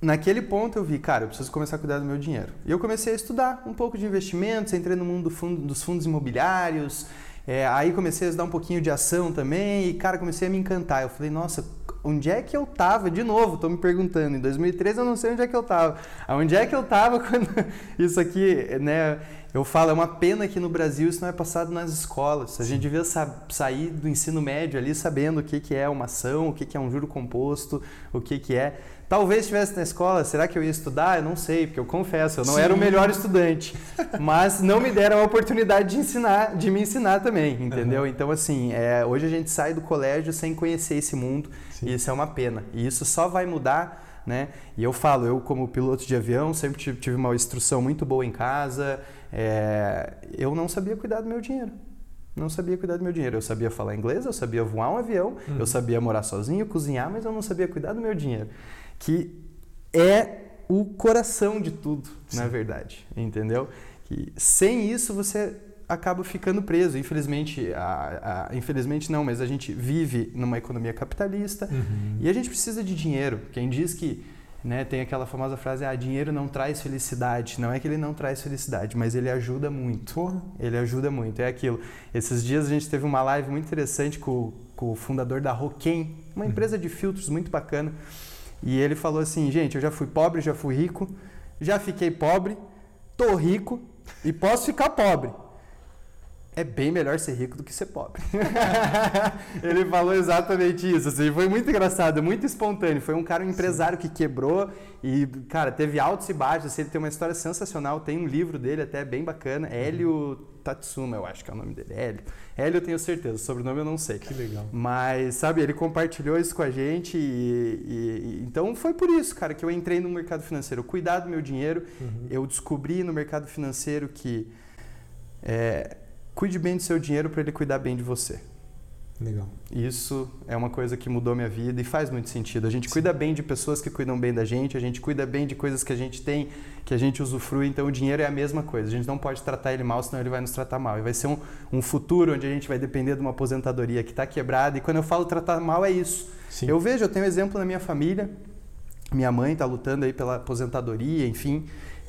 naquele ponto eu vi, cara, eu preciso começar a cuidar do meu dinheiro. E eu comecei a estudar um pouco de investimentos, entrei no mundo do fundo, dos fundos imobiliários, é, aí comecei a estudar um pouquinho de ação também e, cara, comecei a me encantar. Eu falei, nossa, onde é que eu tava? De novo, estou me perguntando. Em 2013 eu não sei onde é que eu tava. Onde é que eu tava quando isso aqui, né? Eu falo, é uma pena que no Brasil isso não é passado nas escolas. A gente devia sa sair do ensino médio ali sabendo o que, que é uma ação, o que, que é um juro composto, o que, que é. Talvez estivesse na escola, será que eu ia estudar? Eu não sei, porque eu confesso, eu não Sim. era o melhor estudante. Mas não me deram a oportunidade de ensinar, de me ensinar também, entendeu? Uhum. Então, assim, é, hoje a gente sai do colégio sem conhecer esse mundo Sim. e isso é uma pena. E isso só vai mudar, né? E eu falo, eu como piloto de avião sempre tive uma instrução muito boa em casa, é, eu não sabia cuidar do meu dinheiro não sabia cuidar do meu dinheiro. Eu sabia falar inglês, eu sabia voar um avião, uhum. eu sabia morar sozinho, cozinhar, mas eu não sabia cuidar do meu dinheiro que é o coração de tudo, Sim. na verdade, entendeu? Que sem isso você acaba ficando preso. Infelizmente, a, a, infelizmente não, mas a gente vive numa economia capitalista uhum. e a gente precisa de dinheiro. Quem diz que né, tem aquela famosa frase, ah, dinheiro não traz felicidade. Não é que ele não traz felicidade, mas ele ajuda muito. Porra. Ele ajuda muito, é aquilo. Esses dias a gente teve uma live muito interessante com, com o fundador da Roquem, uma uhum. empresa de filtros muito bacana. E ele falou assim: gente, eu já fui pobre, já fui rico, já fiquei pobre, tô rico e posso ficar pobre. É bem melhor ser rico do que ser pobre. ele falou exatamente isso. Assim, foi muito engraçado, muito espontâneo. Foi um cara, um empresário Sim. que quebrou e, cara, teve altos e baixos. Assim, ele tem uma história sensacional. Tem um livro dele até bem bacana. Uhum. Hélio Tatsuma, eu acho que é o nome dele. Hélio. Hélio eu tenho certeza, o sobrenome eu não sei. Que legal. Mas, sabe, ele compartilhou isso com a gente e, e, então foi por isso, cara, que eu entrei no mercado financeiro. Cuidar do meu dinheiro, uhum. eu descobri no mercado financeiro que é, cuide bem do seu dinheiro para ele cuidar bem de você. Legal. Isso é uma coisa que mudou minha vida e faz muito sentido. A gente Sim. cuida bem de pessoas que cuidam bem da gente, a gente cuida bem de coisas que a gente tem, que a gente usufrui, então o dinheiro é a mesma coisa. A gente não pode tratar ele mal, senão ele vai nos tratar mal. E vai ser um, um futuro onde a gente vai depender de uma aposentadoria que está quebrada. E quando eu falo tratar mal, é isso. Sim. Eu vejo, eu tenho um exemplo na minha família. Minha mãe está lutando aí pela aposentadoria, enfim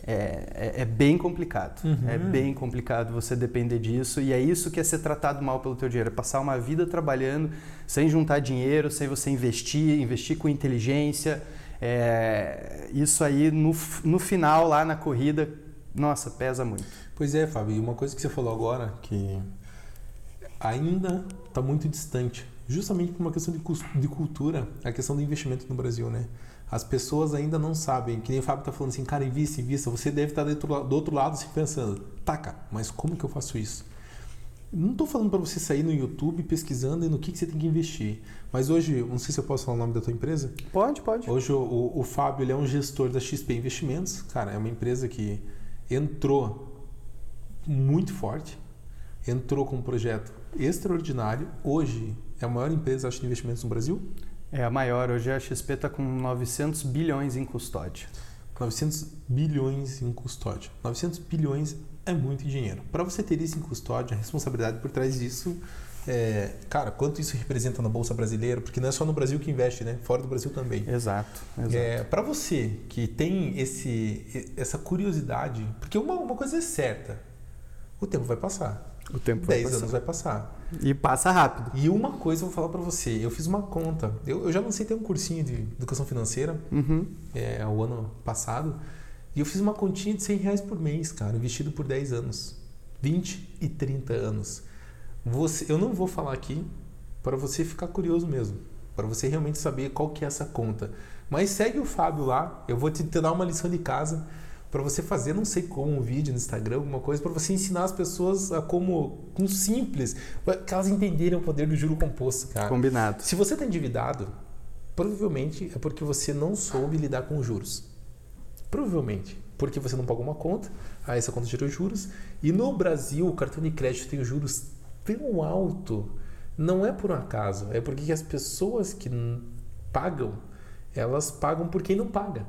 é, é, é, bem complicado. Uhum. É bem complicado você depender disso e é isso que é ser tratado mal pelo teu dinheiro, é passar uma vida trabalhando sem juntar dinheiro, sem você investir, investir com inteligência. É, isso aí no, no final lá na corrida, nossa, pesa muito. Pois é, Fábio, e uma coisa que você falou agora que ainda está muito distante, justamente por uma questão de, de cultura, a questão do investimento no Brasil, né? As pessoas ainda não sabem, que nem o Fábio está falando assim, cara, invista, invista, você deve estar tá do outro lado se pensando, taca, mas como que eu faço isso? Não estou falando para você sair no YouTube pesquisando no que, que, você tem que investir. Mas hoje, não sei se eu posso falar o nome da tua empresa. Pode, pode. Hoje o, o, o Fábio ele é um gestor da XP Investimentos. Cara, é uma empresa que entrou muito forte, entrou com um projeto extraordinário. Hoje é a maior empresa acho, de investimentos no Brasil. É a maior. Hoje a XP está com 900 bilhões em custódia. 900 bilhões em custódia. 900 bilhões é muito dinheiro. Para você ter isso em custódia, a responsabilidade por trás disso é, cara, quanto isso representa na bolsa brasileira? Porque não é só no Brasil que investe, né? Fora do Brasil também. Exato. exato. É, para você que tem esse, essa curiosidade, porque uma, uma coisa é certa, o tempo vai passar. O tempo vai 10 passar. anos vai passar. E passa rápido. E uma coisa eu vou falar para você. Eu fiz uma conta. Eu, eu já lancei até um cursinho de educação financeira uhum. é, o ano passado. E eu fiz uma continha de 100 reais por mês, cara, investido por 10 anos. 20 e 30 anos. Você, eu não vou falar aqui para você ficar curioso mesmo. Para você realmente saber qual que é essa conta. Mas segue o Fábio lá. Eu vou te, te dar uma lição de casa para você fazer, não sei como, um vídeo no Instagram, alguma coisa, para você ensinar as pessoas a como, com simples, que elas entenderem o poder do juro composto, cara. Combinado. Se você está endividado, provavelmente é porque você não soube lidar com juros. Provavelmente. Porque você não pagou uma conta, aí essa conta gerou juros. E no Brasil, o cartão de crédito tem juros tão alto não é por um acaso, é porque as pessoas que pagam, elas pagam por quem não paga.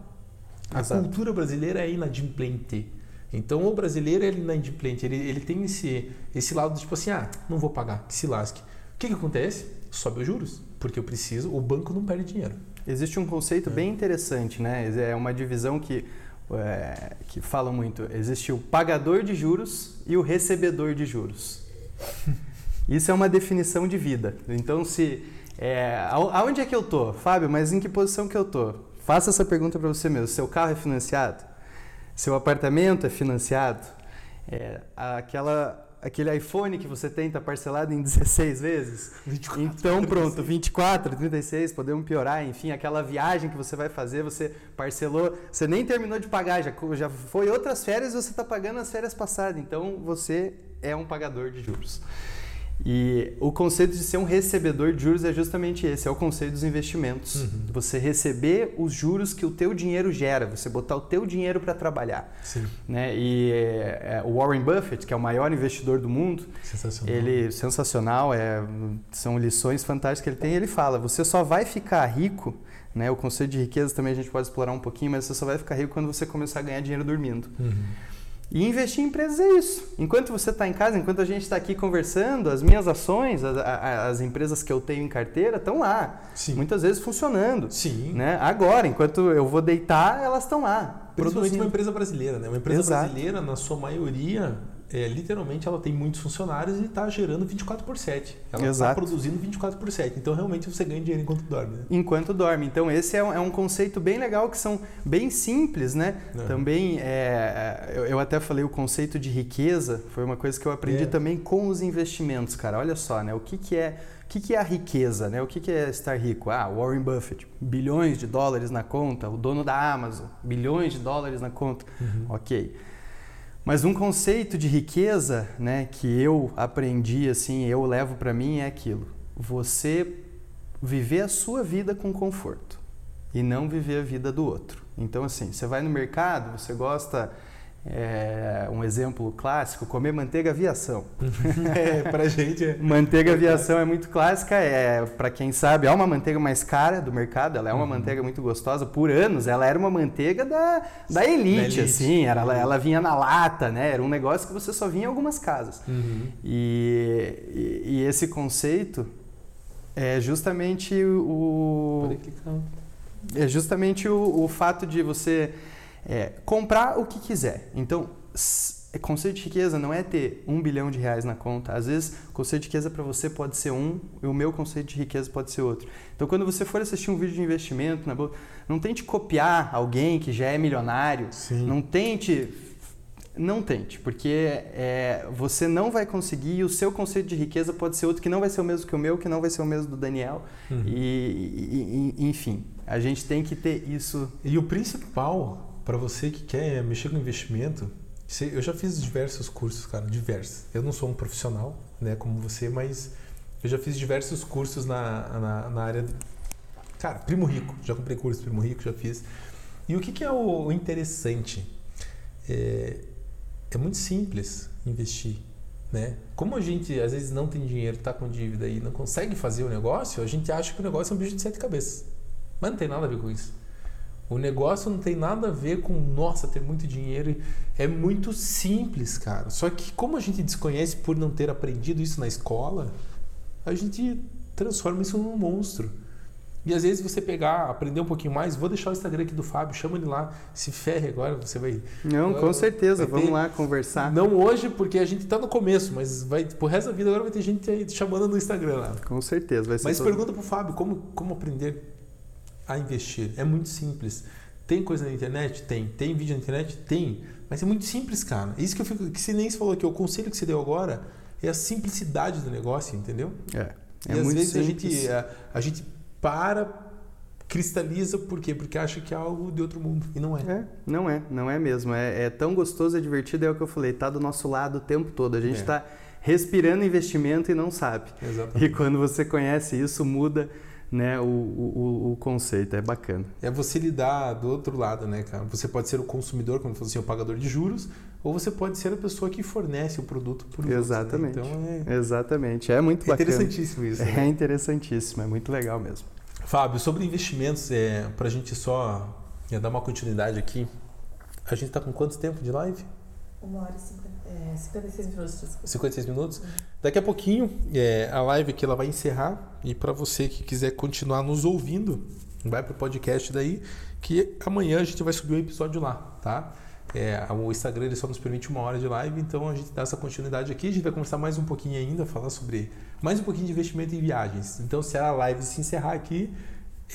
A Exato. cultura brasileira é inadimplente. Então o brasileiro é inadimplente, ele, ele tem esse, esse lado de tipo assim, ah, não vou pagar, que se lasque. O que, que acontece? Sobe os juros, porque eu preciso, o banco não perde dinheiro. Existe um conceito é. bem interessante, né? É uma divisão que, é, que fala muito. Existe o pagador de juros e o recebedor de juros. Isso é uma definição de vida. Então, se é, aonde é que eu tô, Fábio? Mas em que posição que eu tô? Faça essa pergunta para você mesmo. Seu carro é financiado? Seu apartamento é financiado? É, aquela aquele iPhone que você tem está parcelado em 16 vezes? 24, então pronto, 36. 24, 36, podemos piorar, enfim, aquela viagem que você vai fazer, você parcelou, você nem terminou de pagar, já, já foi outras férias e você está pagando as férias passadas, então você é um pagador de juros. E o conceito de ser um recebedor de juros é justamente esse, é o conceito dos investimentos. Uhum. Você receber os juros que o teu dinheiro gera, você botar o teu dinheiro para trabalhar. Sim. Né? E é, é, o Warren Buffett, que é o maior investidor do mundo, sensacional. ele sensacional, é, são lições fantásticas que ele tem. Ele fala: você só vai ficar rico né? O conceito de riqueza também a gente pode explorar um pouquinho, mas você só vai ficar rico quando você começar a ganhar dinheiro dormindo. Uhum. E investir em empresas é isso. Enquanto você está em casa, enquanto a gente está aqui conversando, as minhas ações, as, as, empresas que eu tenho em carteira estão lá. Sim. Muitas vezes funcionando. Sim. Né? Agora, enquanto eu vou deitar, elas estão lá. Principalmente produzindo. uma empresa brasileira, né? Uma empresa Exato. brasileira, na sua maioria, é, literalmente ela tem muitos funcionários e está gerando 24 por 7. Ela está produzindo 24 por 7. Então realmente você ganha dinheiro enquanto dorme. Né? Enquanto dorme. Então esse é um, é um, conceito bem legal que são bem simples, né? É. Também é, eu, eu, até falei o conceito de riqueza foi uma coisa que eu aprendi é. também com os investimentos, cara. Olha só, né? O que, que é o que, que é a riqueza? Né? O que, que é estar rico? Ah, Warren Buffett, bilhões de dólares na conta. O dono da Amazon, bilhões de dólares na conta. Uhum. Ok. Mas um conceito de riqueza, né, que eu aprendi assim, eu levo para mim é aquilo: você viver a sua vida com conforto e não viver a vida do outro. Então assim, você vai no mercado, você gosta é, um exemplo clássico, comer manteiga aviação. é, pra gente é. Manteiga aviação é muito clássica, é para quem sabe, é uma manteiga mais cara do mercado, ela é uma uhum. manteiga muito gostosa. Por anos, ela era uma manteiga da, da, elite, da elite. assim, era, ela, ela vinha na lata, né? Era um negócio que você só vinha em algumas casas. Uhum. E, e, e, esse conceito é justamente o. É justamente o, o fato de você é, comprar o que quiser. Então, conceito de riqueza não é ter um bilhão de reais na conta. Às vezes, o conceito de riqueza para você pode ser um e o meu conceito de riqueza pode ser outro. Então, quando você for assistir um vídeo de investimento não tente copiar alguém que já é milionário. Sim. Não tente. Não tente, porque é, você não vai conseguir e o seu conceito de riqueza pode ser outro que não vai ser o mesmo que o meu, que não vai ser o mesmo do Daniel. Uhum. E, e, enfim, a gente tem que ter isso. E o principal para você que quer mexer com investimento, eu já fiz diversos cursos, cara, diversos. Eu não sou um profissional, né, como você, mas eu já fiz diversos cursos na, na, na área. De, cara, Primo Rico, já comprei curso Primo Rico, já fiz. E o que, que é o interessante? É, é muito simples investir. Né? Como a gente às vezes não tem dinheiro, está com dívida e não consegue fazer o negócio, a gente acha que o negócio é um bicho de sete cabeças. Mas não tem nada a ver com isso. O negócio não tem nada a ver com, nossa, ter muito dinheiro. É muito simples, cara. Só que como a gente desconhece por não ter aprendido isso na escola, a gente transforma isso num monstro. E às vezes você pegar, aprender um pouquinho mais, vou deixar o Instagram aqui do Fábio, chama ele lá, se ferre agora, você vai. Não, com certeza, vamos ter, lá conversar. Não hoje, porque a gente está no começo, mas vai, por resto da vida agora vai ter gente aí chamando no Instagram lá. Com certeza, vai ser. Mas todo... pergunta pro Fábio como, como aprender a investir. É muito simples. Tem coisa na internet? Tem. Tem vídeo na internet? Tem. Mas é muito simples, cara. Isso que eu fico. Que você nem falou aqui, o conselho que você deu agora é a simplicidade do negócio, entendeu? É. É e às vezes a gente, a, a, gente para, cristaliza, por quê? Porque acha que é algo de outro mundo. E não é. é não é, não é mesmo. É, é, tão gostoso, é divertido, é o que eu falei, tá do nosso lado o tempo todo. A gente está é. respirando investimento e não sabe. Exatamente. E quando você conhece isso, muda né, o, o, o, conceito, é bacana. É você lidar do outro lado, né, cara? Você pode ser o consumidor, como fosse assim, o pagador de juros, ou você pode ser a pessoa que fornece o produto por Exatamente. Outros, né? Então é... Exatamente. É muito é bacana. interessantíssimo isso. Né? É interessantíssimo, é muito legal mesmo. Fábio, sobre investimentos, é, para a gente só é, dar uma continuidade aqui, a gente está com quanto tempo de live? Uma hora e 50, é, 56 minutos. Desculpa. 56 minutos? Daqui a pouquinho, é, a live aqui ela vai encerrar. E para você que quiser continuar nos ouvindo, vai para o podcast daí, que amanhã a gente vai subir o um episódio lá, tá? É, o Instagram ele só nos permite uma hora de live, então a gente dá essa continuidade aqui. A gente vai conversar mais um pouquinho ainda, falar sobre mais um pouquinho de investimento em viagens. Então, se a live se encerrar aqui,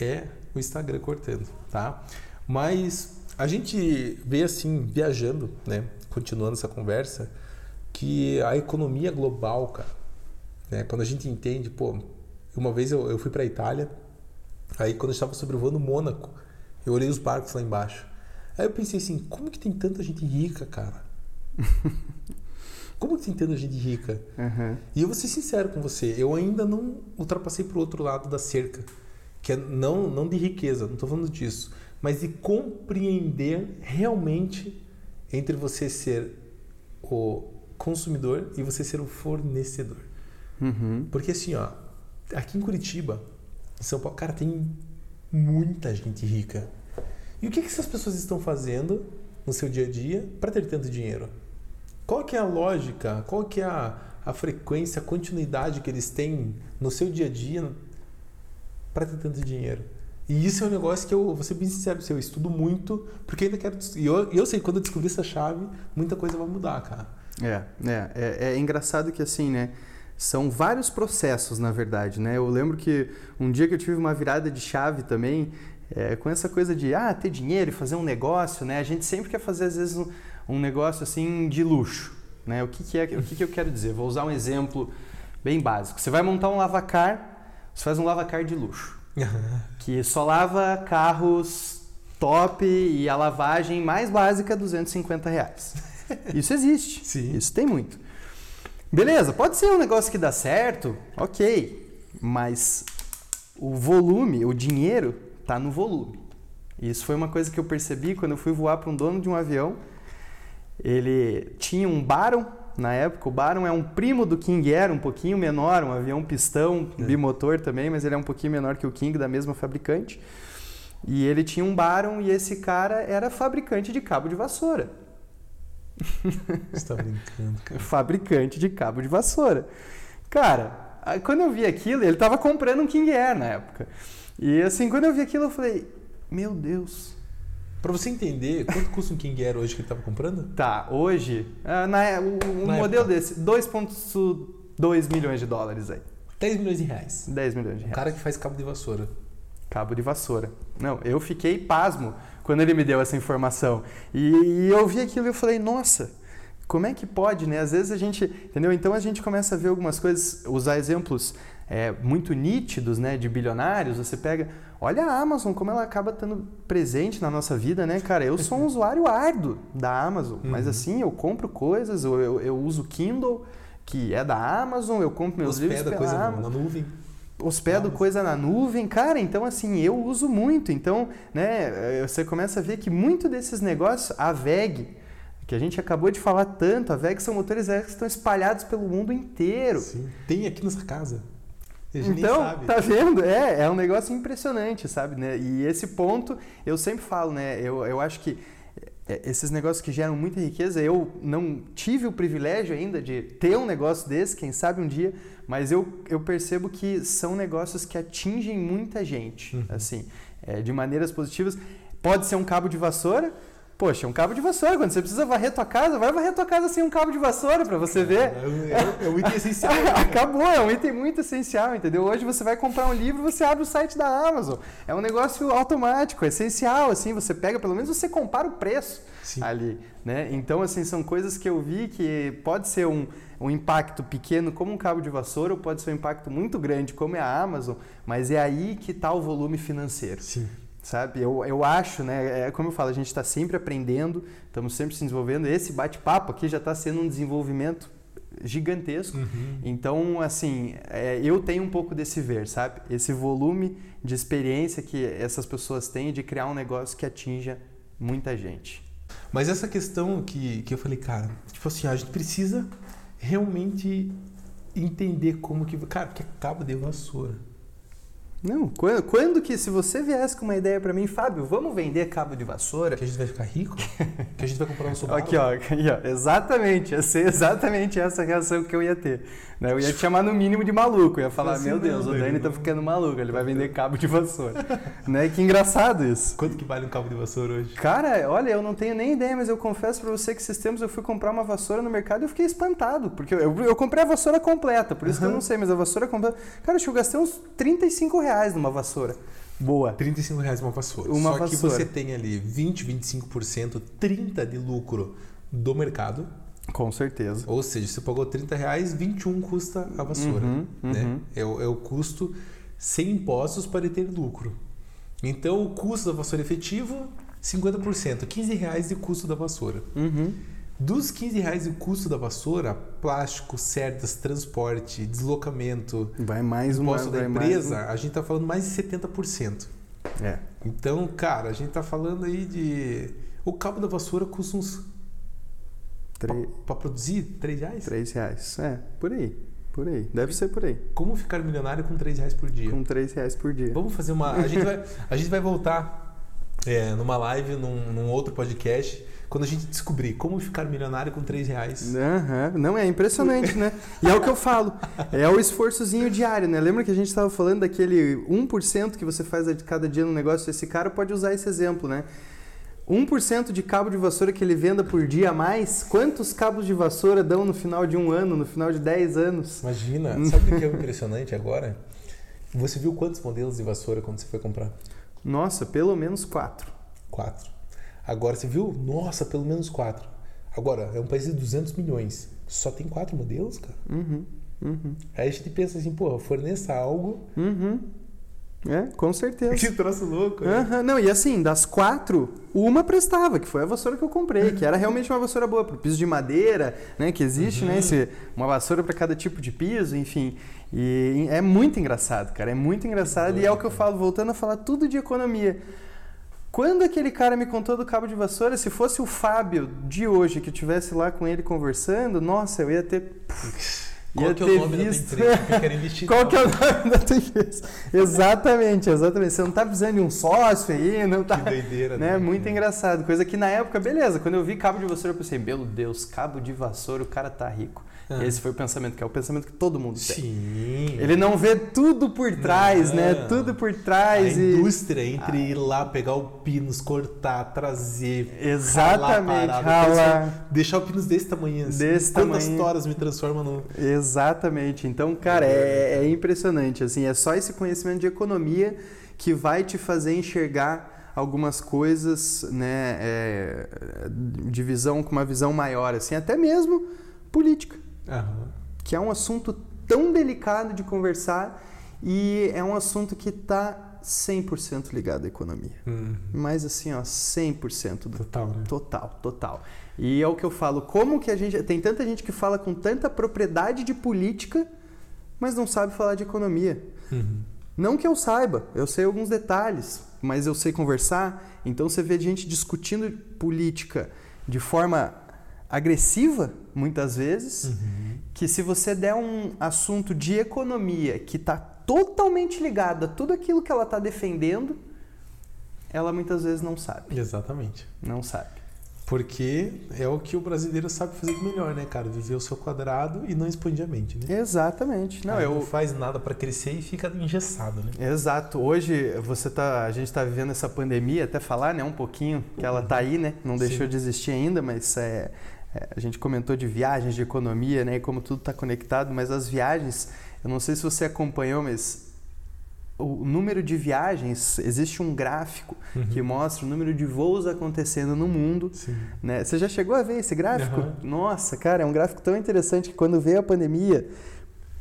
é o Instagram cortando, tá? Mas a gente vê assim, viajando, né? Continuando essa conversa, que a economia global, cara, né? Quando a gente entende, pô, uma vez eu, eu fui para a Itália, aí quando eu estava sobrevoando Mônaco, eu olhei os barcos lá embaixo. Aí eu pensei assim, como que tem tanta gente rica, cara? como que tem tanta gente rica? Uhum. E eu vou ser sincero com você, eu ainda não ultrapassei para o outro lado da cerca, que é não, não de riqueza, não estou falando disso, mas de compreender realmente entre você ser o consumidor e você ser o fornecedor. Uhum. Porque assim, ó, aqui em Curitiba, em São Paulo, cara, tem muita gente rica. E o que, que essas pessoas estão fazendo no seu dia a dia para ter tanto dinheiro? Qual que é a lógica? Qual que é a, a frequência, a continuidade que eles têm no seu dia a dia para ter tanto dinheiro? E isso é um negócio que eu vou ser bem sincero, eu estudo muito, porque ainda quero. E eu, eu sei, quando eu descobrir essa chave, muita coisa vai mudar, cara. É, é, é, é engraçado que assim, né? São vários processos, na verdade, né? Eu lembro que um dia que eu tive uma virada de chave também, é, com essa coisa de ah, ter dinheiro e fazer um negócio, né? A gente sempre quer fazer, às vezes, um, um negócio assim de luxo. Né? O, que, que é, o que, que eu quero dizer? Vou usar um exemplo bem básico. Você vai montar um lavacar, você faz um lavacar de luxo que só lava carros top e a lavagem mais básica 250 reais. Isso existe. Sim. Isso tem muito. Beleza, pode ser um negócio que dá certo, ok. Mas o volume, o dinheiro, tá no volume. Isso foi uma coisa que eu percebi quando eu fui voar para um dono de um avião. Ele tinha um Baron na época. O Baron é um primo do King Air, um pouquinho menor, um avião pistão, é. bimotor também, mas ele é um pouquinho menor que o King, da mesma fabricante. E ele tinha um Baron e esse cara era fabricante de cabo de vassoura. Você tá brincando, cara. fabricante de cabo de vassoura. Cara, quando eu vi aquilo, ele tava comprando um King Air na época. E assim, quando eu vi aquilo, eu falei: Meu Deus, para você entender, quanto custa um King Air hoje que ele estava comprando? Tá, hoje, uh, na, o, o na modelo época. desse, 2,2 milhões de dólares aí. 10 milhões de reais. 10 milhões de reais. O cara que faz cabo de vassoura. Cabo de vassoura. Não, eu fiquei pasmo quando ele me deu essa informação. E, e eu vi aquilo e eu falei, nossa, como é que pode, né? Às vezes a gente, entendeu? Então a gente começa a ver algumas coisas, usar exemplos é, muito nítidos, né, de bilionários. Você pega, olha a Amazon como ela acaba estando presente na nossa vida, né, cara? Eu sou um usuário árduo da Amazon, uhum. mas assim eu compro coisas, eu, eu, eu uso Kindle que é da Amazon, eu compro meus Hospeda livros pela coisa Amazon. na nuvem hospedo coisa na nuvem, cara, então assim, eu uso muito. Então, né, eh, você começa a ver que muito desses negócios, a VEG, que a gente acabou de falar tanto, a VEG são motores elétricos que estão espalhados pelo mundo inteiro. Sim, tem aqui nessa casa então, tá vendo? É, é um negócio impressionante, sabe? Né? E esse ponto, eu sempre falo, né? Eu, eu acho que é, esses negócios que geram muita riqueza, eu não tive o privilégio ainda de ter um negócio desse, quem sabe um dia, mas eu, eu percebo que são negócios que atingem muita gente, uhum. assim, é, de maneiras positivas. Pode ser um cabo de vassoura, Poxa, um cabo de vassoura. Quando você precisa varrer tua casa, vai varrer tua casa sem um cabo de vassoura para você ver. É, é, é, um item essencial. Né? Acabou, é um item muito essencial, entendeu? Hoje você vai comprar um livro, você abre o site da Amazon. É um negócio automático, é essencial, assim, você pega, pelo menos você compara o preço Sim. ali, né? Então, assim, são coisas que eu vi que pode ser um, um impacto pequeno como um cabo de vassoura ou pode ser um impacto muito grande como é a Amazon, mas é aí que está o volume financeiro. Sim sabe? Eu, eu acho, né? É como eu falo, a gente está sempre aprendendo, estamos sempre se desenvolvendo. Esse bate-papo aqui já está sendo um desenvolvimento gigantesco. Uhum. Então, assim, é, eu tenho um pouco desse ver, sabe? Esse volume de experiência que essas pessoas têm de criar um negócio que atinja muita gente. Mas essa questão que, que eu falei, cara, tipo assim, a gente precisa realmente entender como que. Cara, que cabo de vassoura. Não, quando, quando, que, se você viesse com uma ideia para mim, Fábio, vamos vender cabo de vassoura? Que a gente vai ficar rico? que a gente vai comprar um Subaru? Aqui, ó, aqui, ó, exatamente, ia ser exatamente essa reação que eu ia ter. Né? Eu ia te chamar no mínimo de maluco, eu ia falar, assim, meu Deus, o Dani tá ficando maluco, ele vai vender cabo de vassoura. né? Que engraçado isso. Quanto que vale um cabo de vassoura hoje? Cara, olha, eu não tenho nem ideia, mas eu confesso para você que esses tempos eu fui comprar uma vassoura no mercado e eu fiquei espantado, porque eu, eu, eu comprei a vassoura completa, por isso uhum. que eu não sei, mas a vassoura completa... Cara, acho que eu gastei uns 35 reais reais numa vassoura. Boa. 35 reais uma vassoura. Uma Só vassoura. que você tem ali 20, 25%, 30% de lucro do mercado. Com certeza. Ou seja, você pagou 30 reais, 21 custa a vassoura. Uhum, né? Uhum. É, o, é o custo sem impostos para ter lucro. Então, o custo da vassoura efetivo, 50%. 15 reais de custo da vassoura. Uhum. Dos 15 reais o custo da vassoura, plástico, cerdas, transporte, deslocamento, vai mais uma imposto da empresa, a gente está falando mais de 70%. É. Então, cara, a gente está falando aí de. O cabo da vassoura custa uns. Tre... Para produzir, 3 reais? 3 reais. É, por aí. Por aí. Deve ser por aí. Como ficar milionário com 3 reais por dia? Com 3 reais por dia. Vamos fazer uma. A gente vai, a gente vai voltar é, numa live, num, num outro podcast quando a gente descobrir como ficar milionário com 3 reais. Uhum. Não, é impressionante, né? E é o que eu falo. É o esforçozinho diário, né? Lembra que a gente estava falando daquele 1% que você faz de cada dia no negócio? Esse cara pode usar esse exemplo, né? 1% de cabo de vassoura que ele venda por dia a mais, quantos cabos de vassoura dão no final de um ano, no final de 10 anos? Imagina, sabe o que é impressionante agora? Você viu quantos modelos de vassoura quando você foi comprar? Nossa, pelo menos quatro. Quatro. Agora, você viu? Nossa, pelo menos quatro. Agora, é um país de 200 milhões. Só tem quatro modelos, cara? Uhum, uhum. Aí a gente pensa assim, pô, forneça algo. Uhum. É, com certeza. Que troço louco, né? Uhum. Não, e assim, das quatro, uma prestava, que foi a vassoura que eu comprei, que era realmente uma vassoura boa, para o piso de madeira, né? Que existe, né? Esse, uma vassoura para cada tipo de piso, enfim. E é muito engraçado, cara. É muito engraçado. e é o que eu falo, voltando a falar tudo de economia. Quando aquele cara me contou do cabo de vassoura, se fosse o Fábio de hoje que eu estivesse lá com ele conversando, nossa, eu ia ter. Qual ia que é o nome visto... da tua empresa? Qual que é o nome da tua empresa? exatamente, exatamente. Você não está precisando de um sócio aí, não tá. Que doideira, né? né? Muito engraçado. Coisa que na época, beleza, quando eu vi cabo de vassoura, eu pensei, meu Deus, cabo de vassoura, o cara tá rico. Ah. Esse foi o pensamento, que é o pensamento que todo mundo tem. Sim. Ele não vê tudo por trás, não. né? Tudo por trás. A e... indústria entre ah. ir lá, pegar o pinos, cortar, trazer. Exatamente. Ralar, Deixar o pinos desse tamanho. Assim. Desse Quantas tamanho. toras me transforma no. Exatamente. Então, cara, é, é impressionante. Assim, é só esse conhecimento de economia que vai te fazer enxergar algumas coisas, né, é, de visão com uma visão maior, assim, até mesmo política. Uhum. Que é um assunto tão delicado de conversar e é um assunto que está 100% ligado à economia. Uhum. Mas assim, ó, 100% do total, né? total, total. E é o que eu falo, como que a gente tem tanta gente que fala com tanta propriedade de política, mas não sabe falar de economia. Uhum. Não que eu saiba, eu sei alguns detalhes, mas eu sei conversar. Então você vê gente discutindo política de forma agressiva, muitas vezes, uhum. que se você der um assunto de economia que está totalmente ligado a tudo aquilo que ela está defendendo, ela muitas vezes não sabe. Exatamente. Não sabe. Porque é o que o brasileiro sabe fazer melhor, né, cara? Viver o seu quadrado e não expandir a mente, né? Exatamente. Não, eu... não faz nada para crescer e fica engessado, né? Exato. Hoje você tá, a gente está vivendo essa pandemia, até falar, né, um pouquinho que ela tá aí, né? Não deixou Sim. de existir ainda, mas é, é, a gente comentou de viagens, de economia, né? E como tudo está conectado, mas as viagens, eu não sei se você acompanhou, mas o número de viagens, existe um gráfico uhum. que mostra o número de voos acontecendo no mundo. Né? Você já chegou a ver esse gráfico? Uhum. Nossa, cara, é um gráfico tão interessante que quando veio a pandemia,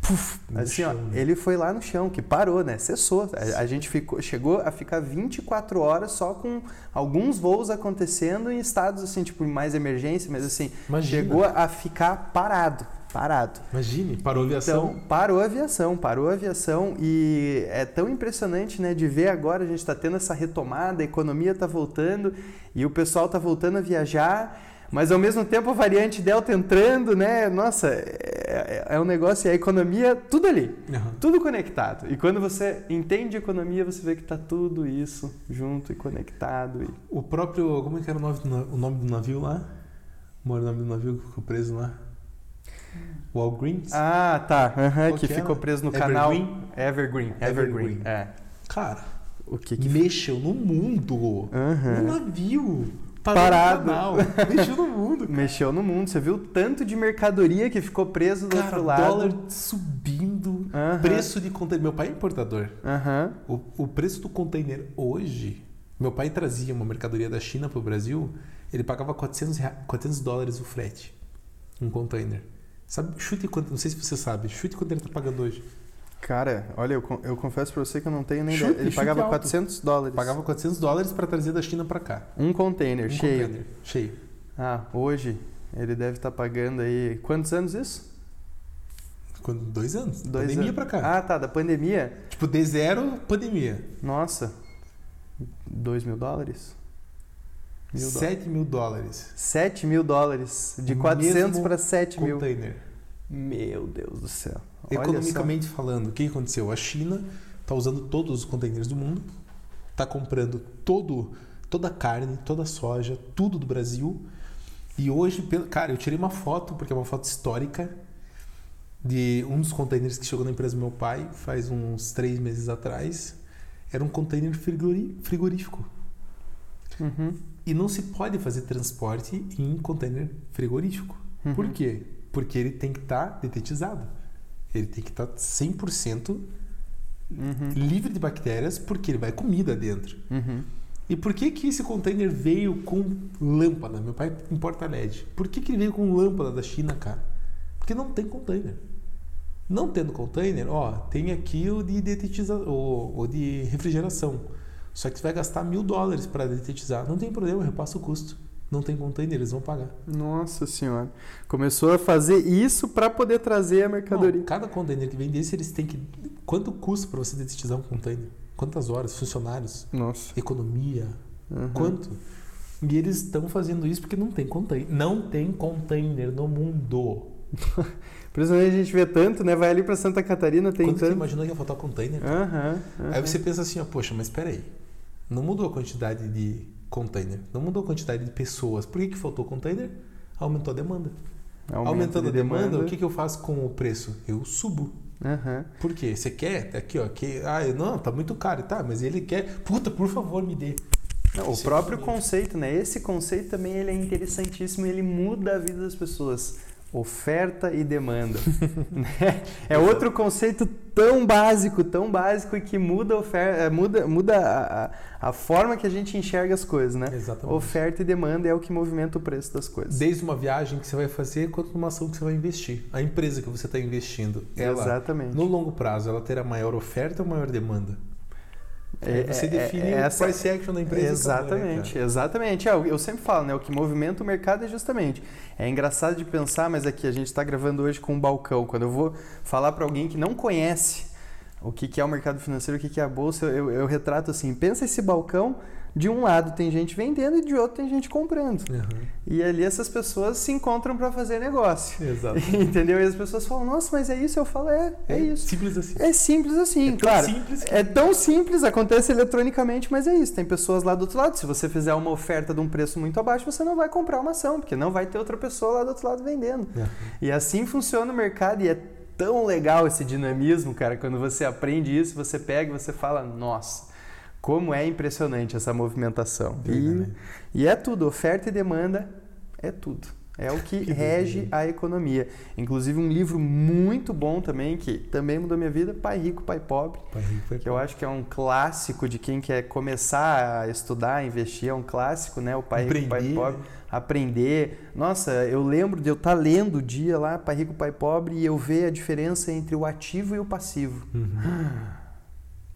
Puf, assim, chão, ó, né? ele foi lá no chão, que parou, né? Cessou. A, a, gente ficou, chegou a ficar 24 horas só com alguns voos acontecendo em estados assim, tipo, mais emergência, mas assim, Imagina. chegou a ficar parado. parado. Imagine, parou a aviação. Então, parou a aviação, parou a aviação e é tão impressionante, né, de ver agora a gente está tendo essa retomada, a economia está voltando e o pessoal está voltando a viajar, mas ao mesmo tempo a variante Delta entrando, né, nossa, é, é um negócio, é a economia, tudo ali, Aham. tudo conectado. E quando você entende economia, você vê que está tudo isso junto e conectado. E... O próprio. Como é que era o nome, o nome do navio lá? O nome do navio que ficou preso lá? Walgreens? Ah, tá, Qual que que ficou preso no Evergreen? canal Evergreen, Evergreen, Evergreen. é. Cara, O que que mexeu no mundo. Aham. Um navio. Parado. Mexeu no mundo. Mexeu no mundo. Você viu o tanto de mercadoria que ficou preso do Cara, outro lado. dólar subindo. Aham. Preço de container. Meu pai é importador. Aham. O, o preço do container hoje. Meu pai trazia uma mercadoria da China para o Brasil. Ele pagava 400, rea- 400 dólares o frete. Um container. Sabe, chute quanto. Não sei se você sabe. Chute quanto ele está pagando hoje. Cara, olha, eu, eu confesso pra você que eu não tenho nem Chute, ideia. Ele pagava alto. 400 dólares. Pagava 400 dólares para trazer da China para cá. um container Um cheio. container cheio. Ah, hoje ele deve estar pagando aí. Quantos anos isso? Quando, dois anos. Dois pandemia anos. para cá. Ah, tá, da pandemia. Tipo, de zero, pandemia. Nossa. 2 mil dólares? Mil dólares. 7 mil dólares. 7 mil dólares. De O 400 mesmo para 7 mil. Container. Meu Deus do céu. Economicamente falando, o que aconteceu? A China está usando todos os containers do mundo, está comprando todo, toda a carne, toda a soja, tudo do Brasil. E hoje, cara, eu tirei uma foto, porque é uma foto histórica, de um dos containers que chegou na empresa do meu pai faz uns três meses atrás. Era um container frigori- frigorífico. Uhum. E não se pode fazer transporte em container frigorífico. Uhum. Por quê? Porque ele tem que estar detetizado. Ele tem que estar 100% Uhum. livre de bactérias, porque ele vai comida dentro. Uhum. E por que que esse container veio com lâmpada? Meu pai importa LED. Por que que ele veio com lâmpada da China, cara? Porque não tem container. Não tendo container, ó, tem aqui o de detetização, o, o de refrigeração. Só que você vai gastar mil dólares para detetizar. Não tem problema, eu repasso o custo. Não tem container, eles vão pagar. Nossa senhora. Começou a fazer isso para poder trazer a mercadoria. Não, cada container que vem desse, eles têm que. Quanto custa para você detetizar um container? Quantas horas? Funcionários? Nossa. Economia? Uhum. Quanto? E eles estão fazendo isso porque não tem container. Não tem container no mundo. Principalmente a gente vê tanto, né? Vai ali para Santa Catarina, tem Quando você tanto. imaginou que ia faltar container? Aham. aham. Aí você pensa assim, ó, poxa, mas peraí. Não mudou a quantidade de container. Não mudou a quantidade de pessoas. Por que, que faltou container? Aumentou a demanda. Aumento Aumentando de a demanda, o que, que eu faço com o preço? Eu subo. Aham. Por quê? Você quer? Tá Aqui, ó. Que, ah, não, tá muito caro. Tá, mas ele quer. Puta, por favor, me dê. Não, o próprio conceito, né? Esse conceito também ele é interessantíssimo, ele muda a vida das pessoas. Oferta e demanda. né? É outro conceito tão básico, tão básico e que muda a, ofer- eh, muda, muda a, a- forma que a gente enxerga as coisas, né? Exatamente. Oferta e demanda é o que movimenta o preço das coisas. Desde uma viagem que você vai fazer, quanto numa ação que você vai investir. A empresa que você está investindo, ela, Exatamente. no longo prazo, ela terá maior oferta ou maior demanda? Aí você define é- o essa- price action da empresa. né, Exatamente, cara? exatamente. É, eu eu sempre falo, né? O que movimenta o mercado é justamente. É engraçado de pensar, mas aqui a gente está gravando hoje com um balcão. Quando eu vou falar para alguém que não conhece o que, que é o mercado financeiro, o que, que é a bolsa, eu, eu retrato assim: pensa esse balcão. De um lado tem gente vendendo e de outro tem gente comprando. Uhum. E ali essas pessoas se encontram para fazer negócio. Exato. Entendeu? E as pessoas falam: Nossa, mas é isso? Eu falo: É, é, isso. Simples assim. É simples assim, É claro. simples que- É tão simples, acontece eletronicamente, mas é isso. Tem pessoas lá do outro lado. Se você fizer uma oferta de um preço muito abaixo, você não vai comprar uma ação, porque não vai ter outra pessoa lá do outro lado vendendo. Uhum. E assim funciona o mercado e é tão legal esse dinamismo, cara. Quando você aprende isso, você pega e você fala, nossa, como é impressionante essa movimentação. E, Verdade. e é tudo, oferta e demanda é tudo. É o que, Que rege a economia. Inclusive um livro muito bom também, que também mudou minha vida, Pai Rico, Pai Pobre. Pai rico, pai Que eu acho que é um clássico de quem quer começar a estudar, a investir, é um clássico, né? O Pai Rico, Pai Aprender, Pobre. né? Aprender. Nossa, eu lembro de eu estar lendo o dia lá, Pai Rico, Pai Pobre, e eu ver a diferença entre o ativo e o passivo. Uhum.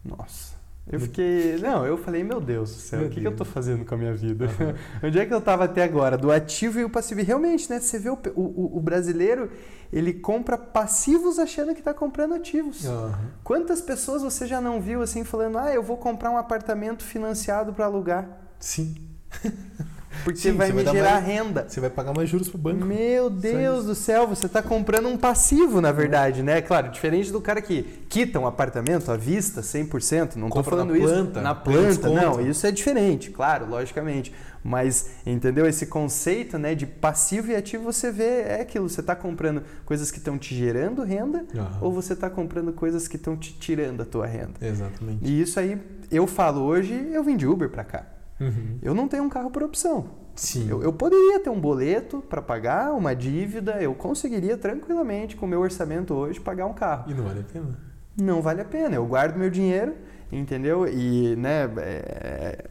Nossa. Eu fiquei. Não, eu falei, meu Deus do céu, Meu o que, que eu tô fazendo com a minha vida? Aham. Onde é que eu tava até agora? Do ativo e o passivo. E realmente, né? Você vê o, o, o brasileiro, ele compra passivos achando que tá comprando ativos. Aham. Quantas pessoas você já não viu assim falando, ah, eu vou comprar um apartamento financiado para alugar? Sim. Porque Sim, vai me vai gerar mais- renda. Você vai pagar mais juros pro banco. Meu Deus do céu, você está comprando um passivo, na verdade, né? Claro, diferente do cara que quita um apartamento à vista, 100%, não estou falando na isso planta, na planta, não, isso é diferente, claro, logicamente. Mas, entendeu? Esse conceito né, de passivo e ativo, você vê, é aquilo, você está comprando coisas que estão te gerando renda Aham. ou você está comprando coisas que estão te tirando a tua renda. Exatamente. E isso aí, eu falo hoje, eu vim de Uber para cá. Uhum. Eu não tenho um carro por opção. Sim. Eu, eu poderia ter um boleto para pagar uma dívida, eu conseguiria tranquilamente, com o meu orçamento hoje, pagar um carro. E não vale a pena. Não vale a pena, eu guardo meu dinheiro, entendeu? E, né, é,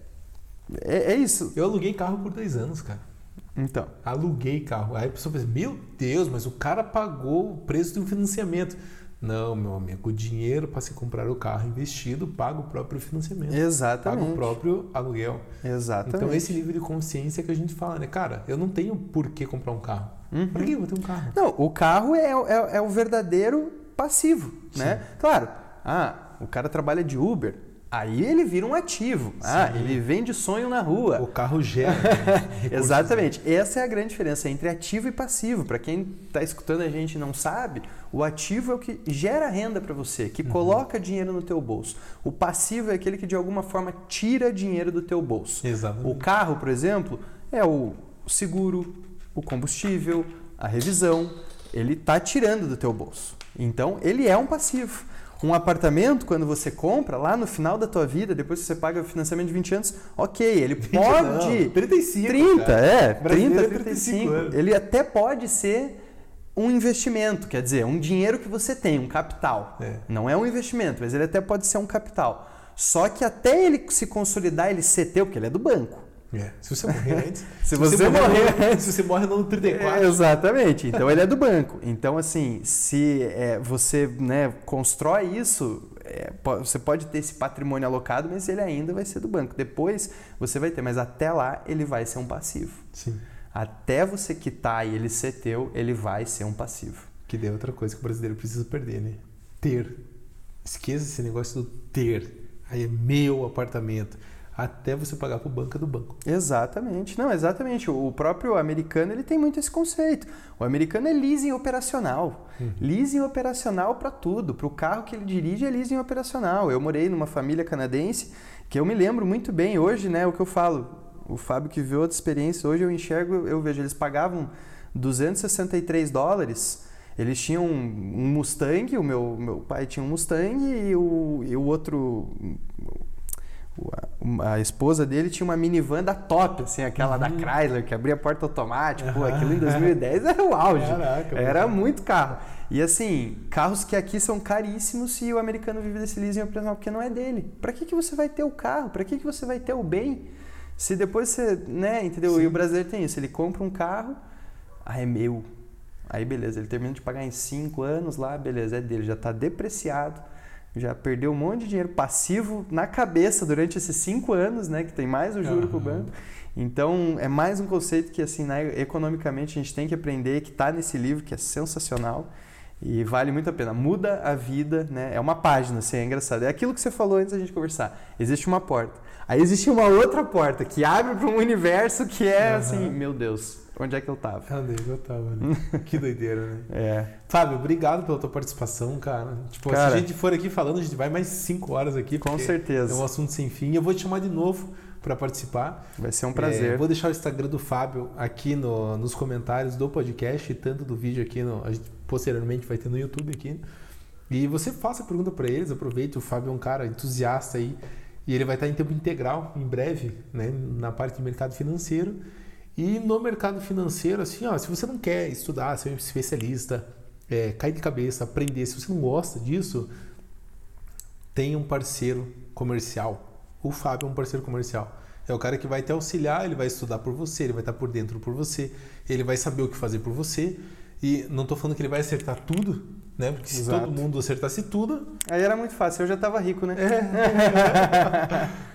é, é isso. Eu aluguei carro por dois anos, cara. Então, Aluguei carro. Aí a pessoa pensa, meu Deus, mas o cara pagou o preço de um financiamento. Não, meu amigo, o dinheiro para se comprar o carro investido paga o próprio financiamento. Paga exatamente. o próprio aluguel. Exatamente. Então esse nível de consciência que a gente fala, né? Cara, eu não tenho por que comprar um carro. Uhum. Pra que eu vou ter um carro? Não, o carro é, é, é o verdadeiro passivo, né? Claro, ah, o cara trabalha de Uber, aí ele vira um ativo. Ah, Sim. ele vende sonho na rua. O carro gera. né. Exatamente. Essa é a grande diferença entre ativo e passivo. Para quem está escutando a gente e não sabe, o ativo é o que gera renda para você, que coloca dinheiro no teu bolso. O passivo é aquele que de alguma forma tira dinheiro do teu bolso. Exatamente. O carro, por exemplo, é o seguro, o combustível, a revisão. Ele está tirando do teu bolso. Então, ele é um passivo. Um apartamento, quando você compra, lá no final da tua vida, depois que você paga o financiamento de 20 anos, ok, ele pode... Não, 35. 30, cara. é, Brasileiro 30, é 35. anos. Ele até pode ser um investimento, quer dizer, um dinheiro que você tem, um capital. É. Não é um investimento, mas ele até pode ser um capital. Só que até ele se consolidar, ele ser teu, porque ele é do banco. É, Se você morrer antes. Se você morrer no- Se você morre no 34. É, exatamente. Então ele é do banco. Então, assim, se é, você né, constrói isso, é, você pode ter esse patrimônio alocado, mas ele ainda vai ser do banco. Depois você vai ter, mas até lá ele vai ser um passivo. Sim. Até você quitar e ele ser teu, ele vai ser um passivo. Que daí é outra coisa que o brasileiro precisa perder, né? Ter. Esqueça esse negócio do ter. Aí é meu apartamento. Até você pagar pro banco é do banco. Exatamente. Não, exatamente. O próprio americano ele tem muito esse conceito. O americano é leasing operacional. Leasing operacional para tudo. Para o carro que ele dirige é leasing operacional. Eu morei numa família canadense que eu me lembro muito bem hoje, né? O que eu falo. O Fábio que viu outra experiência, hoje eu enxergo, eu vejo, eles pagavam 263 dólares. Eles tinham um um Mustang, o meu, meu pai tinha um Mustang e o, e o outro, o- a, esposa dele tinha uma minivan da top, assim, aquela da Chrysler, que abria a porta automática. Pô, aquilo em 2010 era o auge. Caraca, era muito carro. E assim, carros que aqui são caríssimos e o americano vive desse leasing operacional porque não é dele. Pra que, que você vai ter o carro? Pra que, que você vai ter o bem? Se depois você, né, entendeu? E o brasileiro tem isso, ele compra um carro, ah, é meu. Aí beleza, ele termina de pagar em 5 anos lá, beleza, é dele, já está depreciado, já perdeu um monte de dinheiro passivo na cabeça durante esses 5 anos, né, que tem mais o juro pro Aham. banco. Então, é mais um conceito que assim, né, economicamente a gente tem que aprender, que está nesse livro, que é sensacional. E vale muito a pena. Muda a vida, né? É uma página, assim, é engraçado. É aquilo que você falou antes da gente conversar. Existe uma porta. Aí existe uma outra porta que abre para um universo que é Aham. assim, meu Deus, onde é que eu tava? Andei, eu tava, né? que doideira, né? É. Fábio, obrigado pela tua participação, cara. Tipo, Cara. se a gente for aqui falando, a gente vai mais 5 horas aqui. Com certeza. É um assunto sem fim. Eu vou te chamar de novo para participar. Vai ser um É, prazer. vou deixar o Instagram do Fábio aqui no- nos comentários do podcast e tanto do vídeo aqui. No, a gente posteriormente vai ter no YouTube aqui. E você faça a pergunta para eles, aproveite. O Fábio é um cara entusiasta aí e ele vai estar em tempo integral em breve, né, na parte de mercado financeiro. E no mercado financeiro, assim, ó, se você não quer estudar, ser um especialista, é, cair de cabeça, aprender, se você não gosta disso, tenha um parceiro comercial. O Fábio é um parceiro comercial. É o cara que vai te auxiliar, ele vai estudar por você, ele vai estar por dentro por você, ele vai saber o que fazer por você. E não estou falando que ele vai acertar tudo, né? Porque se Exato. todo mundo acertasse tudo, Aí era muito fácil, eu já tava rico, né?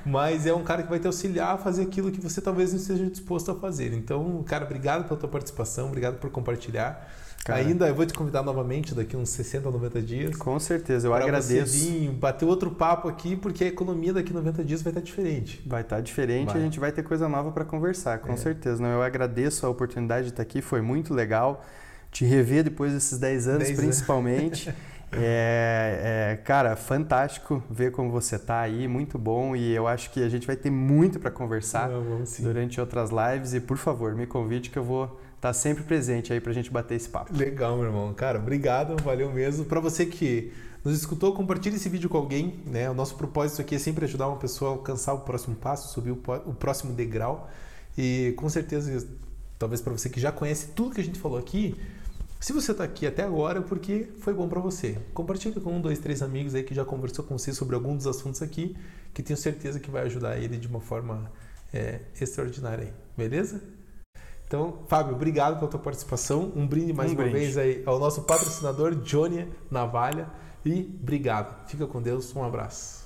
mas é um cara que vai te auxiliar a fazer aquilo que você talvez não esteja disposto a fazer. Então, cara, obrigado pela tua participação, obrigado por compartilhar. Cara. Ainda eu vou te convidar novamente daqui uns 60, 90 dias. Com certeza, eu agradeço. Você vir, bater outro papo aqui, porque a economia daqui 90 dias vai estar diferente. Vai estar diferente, Vai. a gente vai ter coisa nova para conversar, com É. certeza. Não, eu agradeço a oportunidade de estar aqui, foi muito legal te rever depois desses 10 anos, 10 anos. principalmente. É, é, cara, fantástico ver como você tá aí, muito bom e eu acho que a gente vai ter muito para conversar Não, durante outras lives e por favor, me convide que eu vou estar sempre presente aí pra gente bater esse papo. Legal, meu irmão. Cara, obrigado, valeu mesmo. Para você que nos escutou, compartilhe esse vídeo com alguém, né? O nosso propósito aqui é sempre ajudar uma pessoa a alcançar o próximo passo, subir o próximo degrau. E com certeza, talvez para você que já conhece tudo que a gente falou aqui, se você está aqui até agora é porque foi bom para você. Compartilhe com um, dois, três amigos aí que já conversou com você sobre algum dos assuntos aqui, que tenho certeza que vai ajudar ele de uma forma é, extraordinária aí. Beleza? Então, Fábio, obrigado pela tua participação. Um brinde mais Um uma brinde. vez aí ao nosso patrocinador, Johnny Navalha. E obrigado. Fica com Deus. Um abraço.